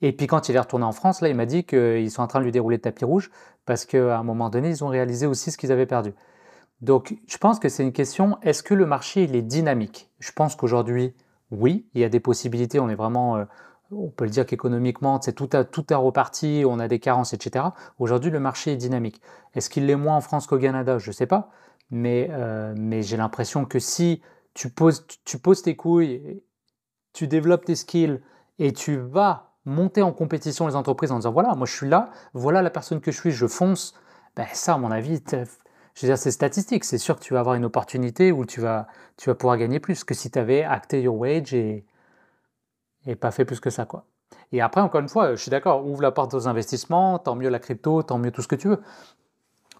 Et puis quand il est retourné en France, là, il m'a dit qu'ils sont en train de lui dérouler le tapis rouge parce qu'à un moment donné, ils ont réalisé aussi ce qu'ils avaient perdu. Donc, je pense que c'est une question, est-ce que le marché, il est dynamique? Je pense qu'aujourd'hui, oui, il y a des possibilités, on est vraiment, euh, on peut le dire qu'économiquement, c'est tout a, tout a reparti, on a des carences, etc. Aujourd'hui, le marché est dynamique. Est-ce qu'il l'est moins en France qu'au Canada? Je ne sais pas, mais, euh, mais j'ai l'impression que si tu poses, tu poses tes couilles, tu développes tes skills et tu vas monter en compétition les entreprises en disant voilà, moi je suis là, voilà la personne que je suis, je fonce, ben ça, à mon avis, je veux c'est statistique. C'est sûr que tu vas avoir une opportunité où tu vas, tu vas pouvoir gagner plus que si tu avais acté your wage et, et pas fait plus que ça, quoi. Et après, encore une fois, je suis d'accord, ouvre la porte aux investissements, tant mieux la crypto, tant mieux tout ce que tu veux.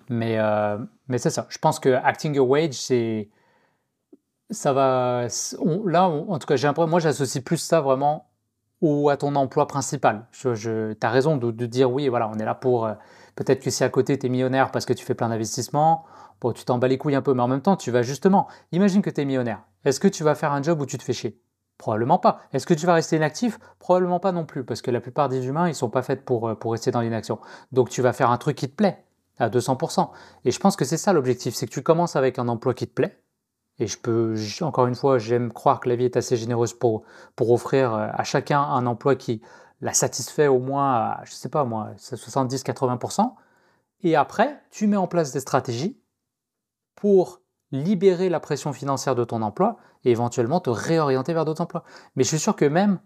Mais, euh, mais c'est ça. Je pense que acting your wage, c'est. Ça va. là, en tout cas, j'ai l'impression- moi, j'associe plus ça vraiment au, à ton emploi principal. Tu as raison de, de dire oui, voilà, on est là pour. euh, Peut-être que si à côté, tu es millionnaire parce que tu fais plein d'investissements, bon, tu t'en bats les couilles un peu, mais en même temps, tu vas justement. Imagine que tu es millionnaire. Est-ce que tu vas faire un job où tu te fais chier? Probablement pas. Est-ce que tu vas rester inactif? Probablement pas non plus, parce que la plupart des humains, ils sont pas faits pour, euh, pour rester dans l'inaction. Donc tu vas faire un truc qui te plaît, à 200%. Et je pense que c'est ça l'objectif, c'est que tu commences avec un emploi qui te plaît. Et je peux, encore une fois, j'aime croire que la vie est assez généreuse pour, pour offrir euh, à chacun un emploi qui la satisfait au moins à, je sais pas moi, 70-80%. Et après, tu mets en place des stratégies pour libérer la pression financière de ton emploi et éventuellement te réorienter vers d'autres emplois. Mais je suis sûr que même,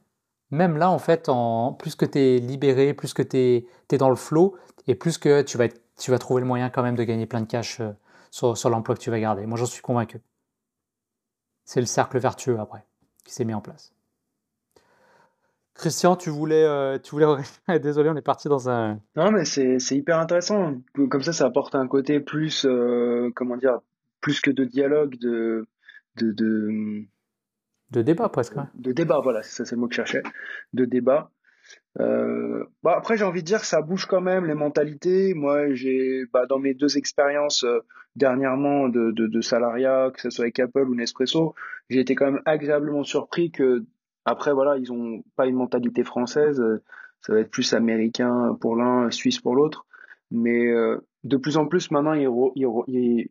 même là, en fait, plus que tu es libéré, plus que tu es, dans le flow, et plus que tu vas tu vas trouver le moyen quand même de gagner plein de cash euh, sur, sur l'emploi que tu vas garder. Moi, j'en suis convaincu. C'est le cercle vertueux après qui s'est mis en place. Christian, tu voulais, euh, tu voulais. Désolé, on est parti dans un. Non, mais c'est hyper intéressant. Comme ça, ça apporte un côté plus, euh, comment dire, plus que de dialogue, de, de, de, de débat presque. De débat, voilà, ça c'est le mot que je cherchais, de débat. Euh, bah après, j'ai envie de dire que ça bouge quand même les mentalités. Moi, j'ai bah, dans mes deux expériences euh, dernièrement de, de, de, salariat, que ce soit avec Apple ou Nespresso, j'ai été quand même agréablement surpris que après, voilà, ils ont pas une mentalité française. Euh, ça va être plus américain pour l'un, suisse pour l'autre. Mais euh, de plus en plus maintenant, ils, ils, ils,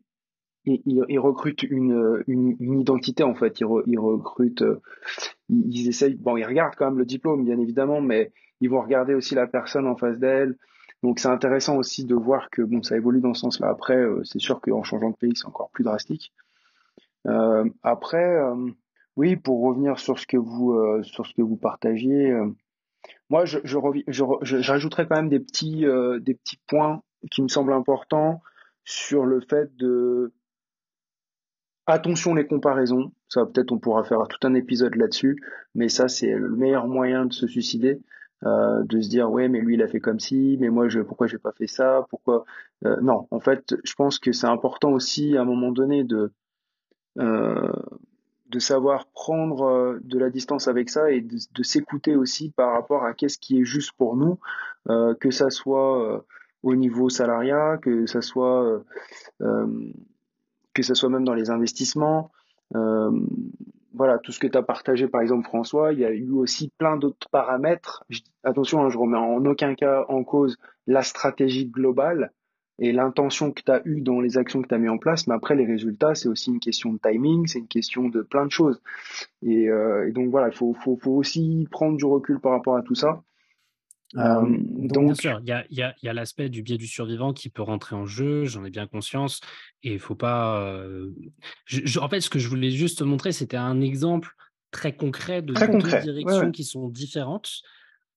ils, recrutent une, une, une, identité en fait. Ils, ils recrutent, euh, ils, essayent. Bon, ils regardent quand même le diplôme, bien évidemment, mais ils vont regarder aussi la personne en face d'elle. Donc c'est intéressant aussi de voir que bon, ça évolue dans ce sens-là. Après, euh, c'est sûr qu'en changeant de pays, c'est encore plus drastique. Euh, après, euh, oui, pour revenir sur ce que vous sur ce que vous partagiez, moi, je, je, je, je, rajouterais quand même des petits des petits points qui me semblent importants sur le fait de Attention les comparaisons, ça peut-être on pourra faire tout un épisode là-dessus, mais ça c'est le meilleur moyen de se suicider, euh, de se dire ouais mais lui il a fait comme si, mais moi je pourquoi j'ai pas fait ça, pourquoi euh, non. En fait je pense que c'est important aussi à un moment donné de euh, de savoir prendre de la distance avec ça et de, s'écouter aussi par rapport à qu'est-ce qui est juste pour nous, que ça soit au niveau salariat, que ça soit que ce soit même dans les investissements. Euh, voilà, tout ce que tu as partagé, par exemple, François, il y a eu aussi plein d'autres paramètres. attention, hein, je remets en aucun cas en cause la stratégie globale et l'intention que tu as eue dans les actions que tu as mis en place, mais après, les résultats, c'est aussi une question de timing, c'est une question de plein de choses. Et, euh, donc voilà, il faut, aussi prendre du recul par rapport à tout ça. Euh, donc, bien sûr, il y a, y a, y a l'aspect du biais du survivant qui peut rentrer en jeu, j'en ai bien conscience, et il faut pas. Euh, je, en fait, ce que je voulais juste montrer, c'était un exemple très concret de deux directions qui sont différentes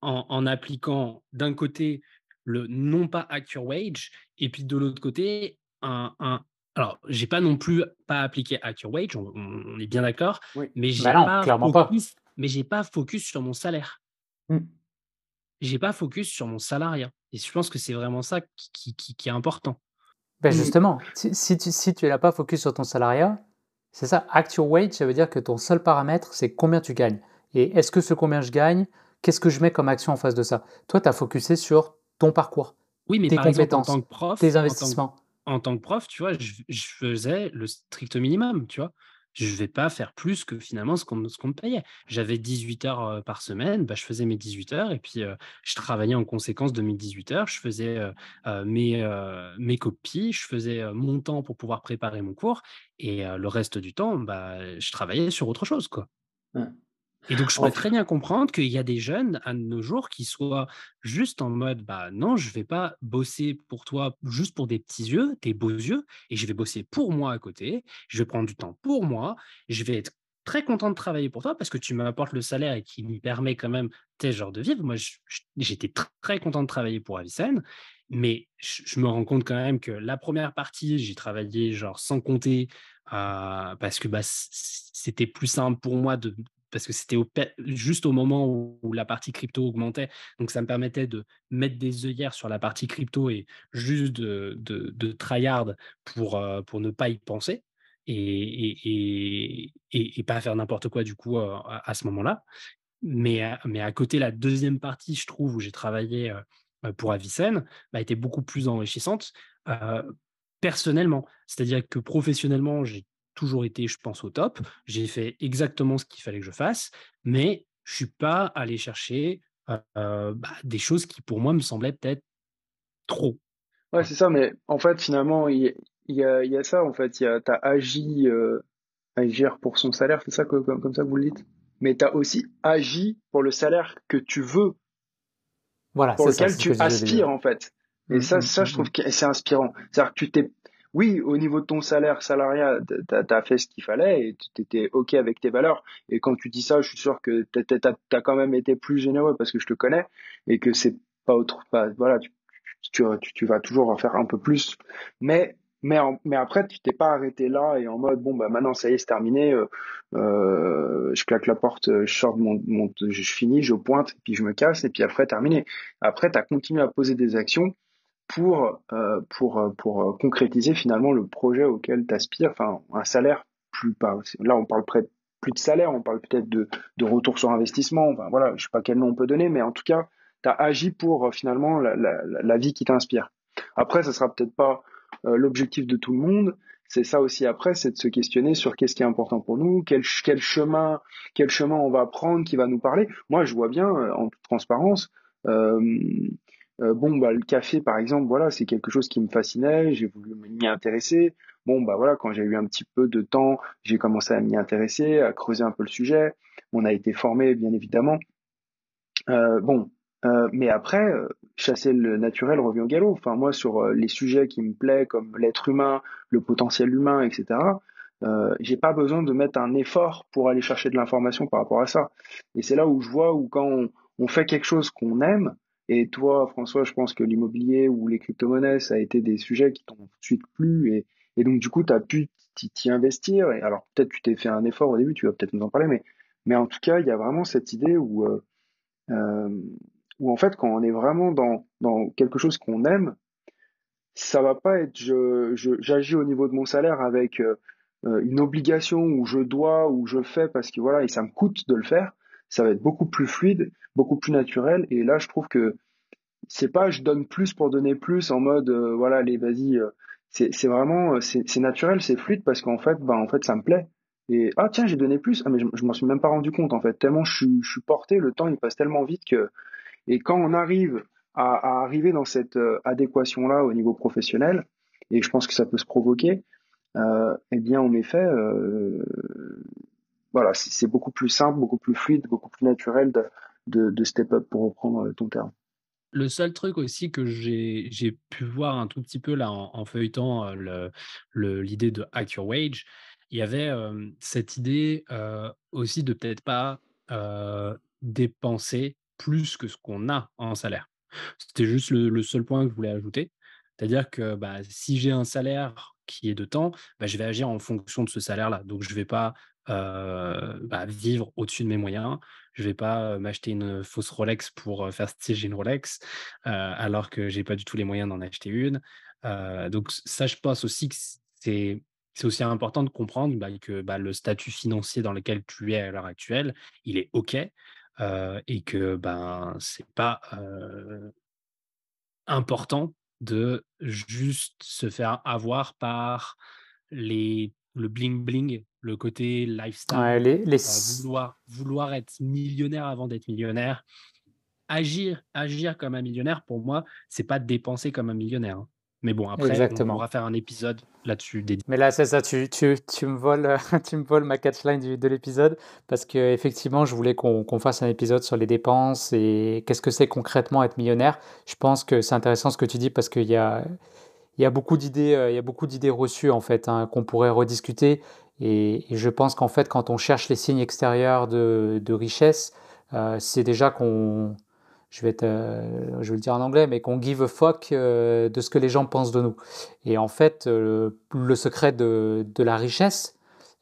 en, en appliquant d'un côté le non pas Acture Wage, et puis de l'autre côté un, un, alors, j'ai pas non plus pas appliqué Acture Wage, on, est bien d'accord, mais j'ai bah pas, focus, mais j'ai pas focus sur mon salaire. Mmh j'ai pas focus sur mon salariat. Et je pense que c'est vraiment ça qui, qui, est important. Ben justement, si, si, tu, si tu n'as pas focus sur ton salariat, c'est ça, actual wage, ça veut dire que ton seul paramètre, c'est combien tu gagnes. Et est-ce que ce combien je gagne, qu'est-ce que je mets comme action en face de ça? Toi, tu as focusé sur ton parcours, oui, mais tes par compétences, exemple, en tant que prof, tes investissements. En tant, que prof, tu vois, je, je, faisais le strict minimum, tu vois je ne vais pas faire plus que finalement ce qu'on me payait. J'avais 18 heures par semaine, bah, je faisais mes 18 heures et puis je travaillais en conséquence de mes 18 heures. Je faisais mes, copies, je faisais mon temps pour pouvoir préparer mon cours et le reste du temps, bah, je travaillais sur autre chose. Quoi. Et donc, je peux très bien comprendre qu'il y a des jeunes à nos jours qui soient juste en mode bah non, je vais pas bosser pour toi juste pour des petits yeux, des beaux yeux, et je vais bosser pour moi à côté, je vais prendre du temps pour moi, je vais être très content de travailler pour toi parce que tu m'apportes le salaire et qui me permet quand même tes genres de vivre. Moi, j'étais très content de travailler pour Avicenne, mais je, me rends compte quand même que la première partie, j'ai travaillé genre sans compter euh, parce que bah, c'était plus simple pour moi de parce que c'était juste au moment où, la partie crypto augmentait. Donc, ça me permettait de mettre des œillères sur la partie crypto et juste de, de, tryhard pour, euh, pour ne pas y penser et, et, et, pas faire n'importe quoi du coup euh, à, ce moment-là. Mais, mais à côté, la deuxième partie, je trouve, où j'ai travaillé euh, pour Avicenne, bah, était beaucoup plus enrichissante personnellement. C'est-à-dire que professionnellement, j'ai toujours été, je pense, au top. J'ai fait exactement ce qu'il fallait que je fasse, mais je suis pas allé chercher bah, des choses qui, pour moi, me semblaient peut-être trop. Ouais, c'est ça, mais en fait, finalement, il y, a, y a, ça, en fait. Tu as agi, euh, agir pour son salaire, c'est ça comme, comme ça que vous le dites? Mais tu as aussi agi pour le salaire que tu veux, voilà, pour lequel tu aspires, en fait. Et mmh, ça, mmh, ça, je mmh, trouve que c'est inspirant. C'est-à-dire que tu t'es oui, au niveau de ton salaire, salariat, t'as as fait ce qu'il fallait et t'étais ok avec tes valeurs. Et quand tu dis ça, je suis sûr que t'as as quand même été plus généreux parce que je te connais et que c'est pas autre, pas, voilà, tu tu, tu, vas toujours faire un peu plus. Mais mais, mais après, tu t'es pas arrêté là et en mode bon bah maintenant ça y est c'est terminé, euh, euh je claque la porte, je sors de mon, mon, je finis, je pointe, puis je me casse et puis après terminé. Après, tu as continué à poser des actions pour euh, pour pour concrétiser finalement le projet auquel tu aspires, enfin un salaire plus pas. Là, on parle près plus de salaire, on parle peut-être de, de retour sur investissement. Enfin voilà, je sais pas quel nom on peut donner, mais en tout cas, tu as agi pour finalement la, la, la vie qui t'inspire. Après, ça sera peut-être pas euh, l'objectif de tout le monde. C'est ça aussi après, c'est de se questionner sur qu'est-ce qui est important pour nous, quel, quel chemin, quel chemin on va prendre qui va nous parler. Moi, je vois bien, euh, en toute transparence, euh, bon, bah, le café, par exemple, voilà, c'est quelque chose qui me fascinait, j'ai voulu m'y intéresser. Bon, bah voilà, quand j'ai eu un petit peu de temps, j'ai commencé à m'y intéresser, à creuser un peu le sujet. On a été formé, bien évidemment. bon, euh, mais après, euh, chasser le naturel revient au galop. Enfin, moi, sur euh, les sujets qui me plaisent, comme l'être humain, le potentiel humain, etc., euh, j'ai pas besoin de mettre un effort pour aller chercher de l'information par rapport à ça. Et c'est là où je vois où quand on, on fait quelque chose qu'on aime, et toi, François, je pense que l'immobilier ou les crypto-monnaies, ça a été des sujets qui t'ont tout de suite plu, et, donc du coup, tu as pu t'y investir. Et alors peut-être tu t'es fait un effort au début, tu vas peut-être nous en parler, mais en tout cas, il y a vraiment cette idée où euh, où en fait, quand on est vraiment dans, quelque chose qu'on aime, ça va pas être j'agis au niveau de mon salaire avec euh, euh, une obligation où je dois ou je fais parce que voilà et ça me coûte de le faire. Ça va être beaucoup plus fluide, beaucoup plus naturel. Et là, je trouve que c'est pas je donne plus pour donner plus en mode euh, voilà allez vas-y. c'est, c'est vraiment c'est, c'est naturel, c'est fluide parce qu'en fait ben en fait ça me plaît. Et ah tiens j'ai donné plus ah mais je, je m'en suis même pas rendu compte en fait tellement je je suis porté le temps il passe tellement vite que et quand on arrive à, arriver dans cette euh, adéquation-là au niveau professionnel, et je pense que ça peut se provoquer, euh, eh bien, en effet, euh, voilà, c'est beaucoup plus simple, beaucoup plus fluide, beaucoup plus naturel de, step up pour reprendre ton terme. Le seul truc aussi que j'ai pu voir un tout petit peu là en, feuilletant l'idée de Hack Your Wage, il y avait cette idée aussi de peut-être pas dépenser plus que ce qu'on a en salaire. C'était juste le, seul point que je voulais ajouter. C'est-à-dire que bah, si j'ai un salaire qui est de temps, bah, je vais agir en fonction de ce salaire-là. Donc, je ne vais pas bah, vivre au-dessus de mes moyens. Je ne vais pas m'acheter une fausse Rolex pour faire style une Rolex, alors que je n'ai pas du tout les moyens d'en acheter une. donc, ça, je pense aussi que c'est aussi important de comprendre que le statut financier dans lequel tu es à l'heure actuelle, il est OK et que ben c'est pas important de juste se faire avoir par les le bling bling, le côté lifestyle, vouloir, vouloir être millionnaire avant d'être millionnaire. Agir, agir comme un millionnaire, pour moi, c'est pas dépenser comme un millionnaire. Hein. Mais bon, après, Exactement. on pourra faire un épisode là-dessus Mais là, c'est ça, tu, tu, tu, me voles, tu me voles ma catchline de l'épisode parce que effectivement, je voulais qu'on fasse un épisode sur les dépenses et qu'est-ce que c'est concrètement être millionnaire. Je pense que c'est intéressant ce que tu dis parce qu'il y a, il y a beaucoup d'idées, euh, il y a beaucoup d'idées reçues en fait hein, qu'on pourrait rediscuter. Et, je pense qu'en fait, quand on cherche les signes extérieurs de, richesse, euh, c'est déjà qu'on je vais, je vais le dire en anglais, mais qu'on give a fuck euh, de ce que les gens pensent de nous. Et en fait, euh, le secret de, la richesse,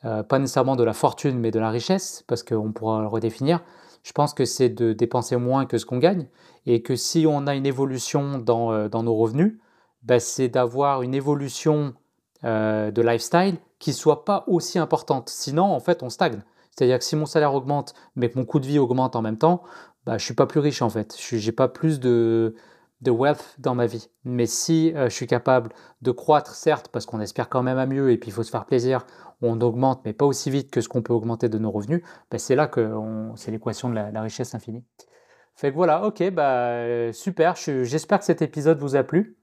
euh, pas nécessairement de la fortune, mais de la richesse, parce qu'on pourra le redéfinir, je pense que c'est de dépenser moins que ce qu'on gagne, et que si on a une évolution dans nos revenus, bah, c'est d'avoir une évolution de lifestyle qui soit pas aussi importante. Sinon, en fait, on stagne. C'est-à-dire que si mon salaire augmente, mais que mon coût de vie augmente en même temps, bah, je suis pas plus riche en fait. Je n'ai pas plus de, de wealth dans ma vie. Mais si euh, je suis capable de croître, certes, parce qu'on espère quand même à mieux et puis il faut se faire plaisir, on augmente, mais pas aussi vite que ce qu'on peut augmenter de nos revenus, bah, c'est là que c'est l'équation de la, richesse infinie. Fait que voilà, ok, bah, super. J'espère que cet épisode vous a plu.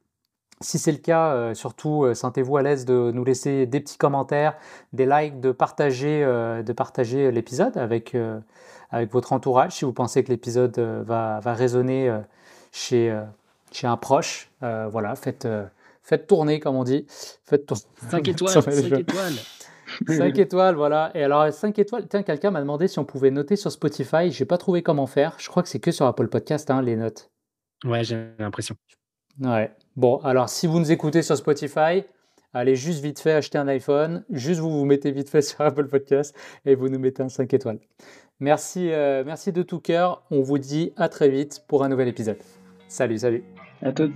Si c'est le cas, euh, surtout euh, sentez-vous à l'aise de nous laisser des petits commentaires, des likes, de partager, de partager l'épisode avec avec votre entourage si vous pensez que l'épisode euh, va, va, résonner euh, chez, euh, chez un proche. voilà, faites, faites tourner, comme on dit. Faites 5 étoiles, 5 étoiles. 5 étoiles, voilà. Et alors, 5 étoiles, tiens, quelqu'un m'a demandé si on pouvait noter sur Spotify. Je n'ai pas trouvé comment faire. Je crois que c'est que sur Apple Podcast, hein, les notes. Ouais, j'ai l'impression. Ouais. Bon, alors si vous nous écoutez sur Spotify, allez juste vite fait acheter un iPhone, juste vous vous mettez vite fait sur Apple Podcast et vous nous mettez un 5 étoiles. Merci, euh, merci de tout cœur. On vous dit à très vite pour un nouvel épisode. Salut, salut. À toutes.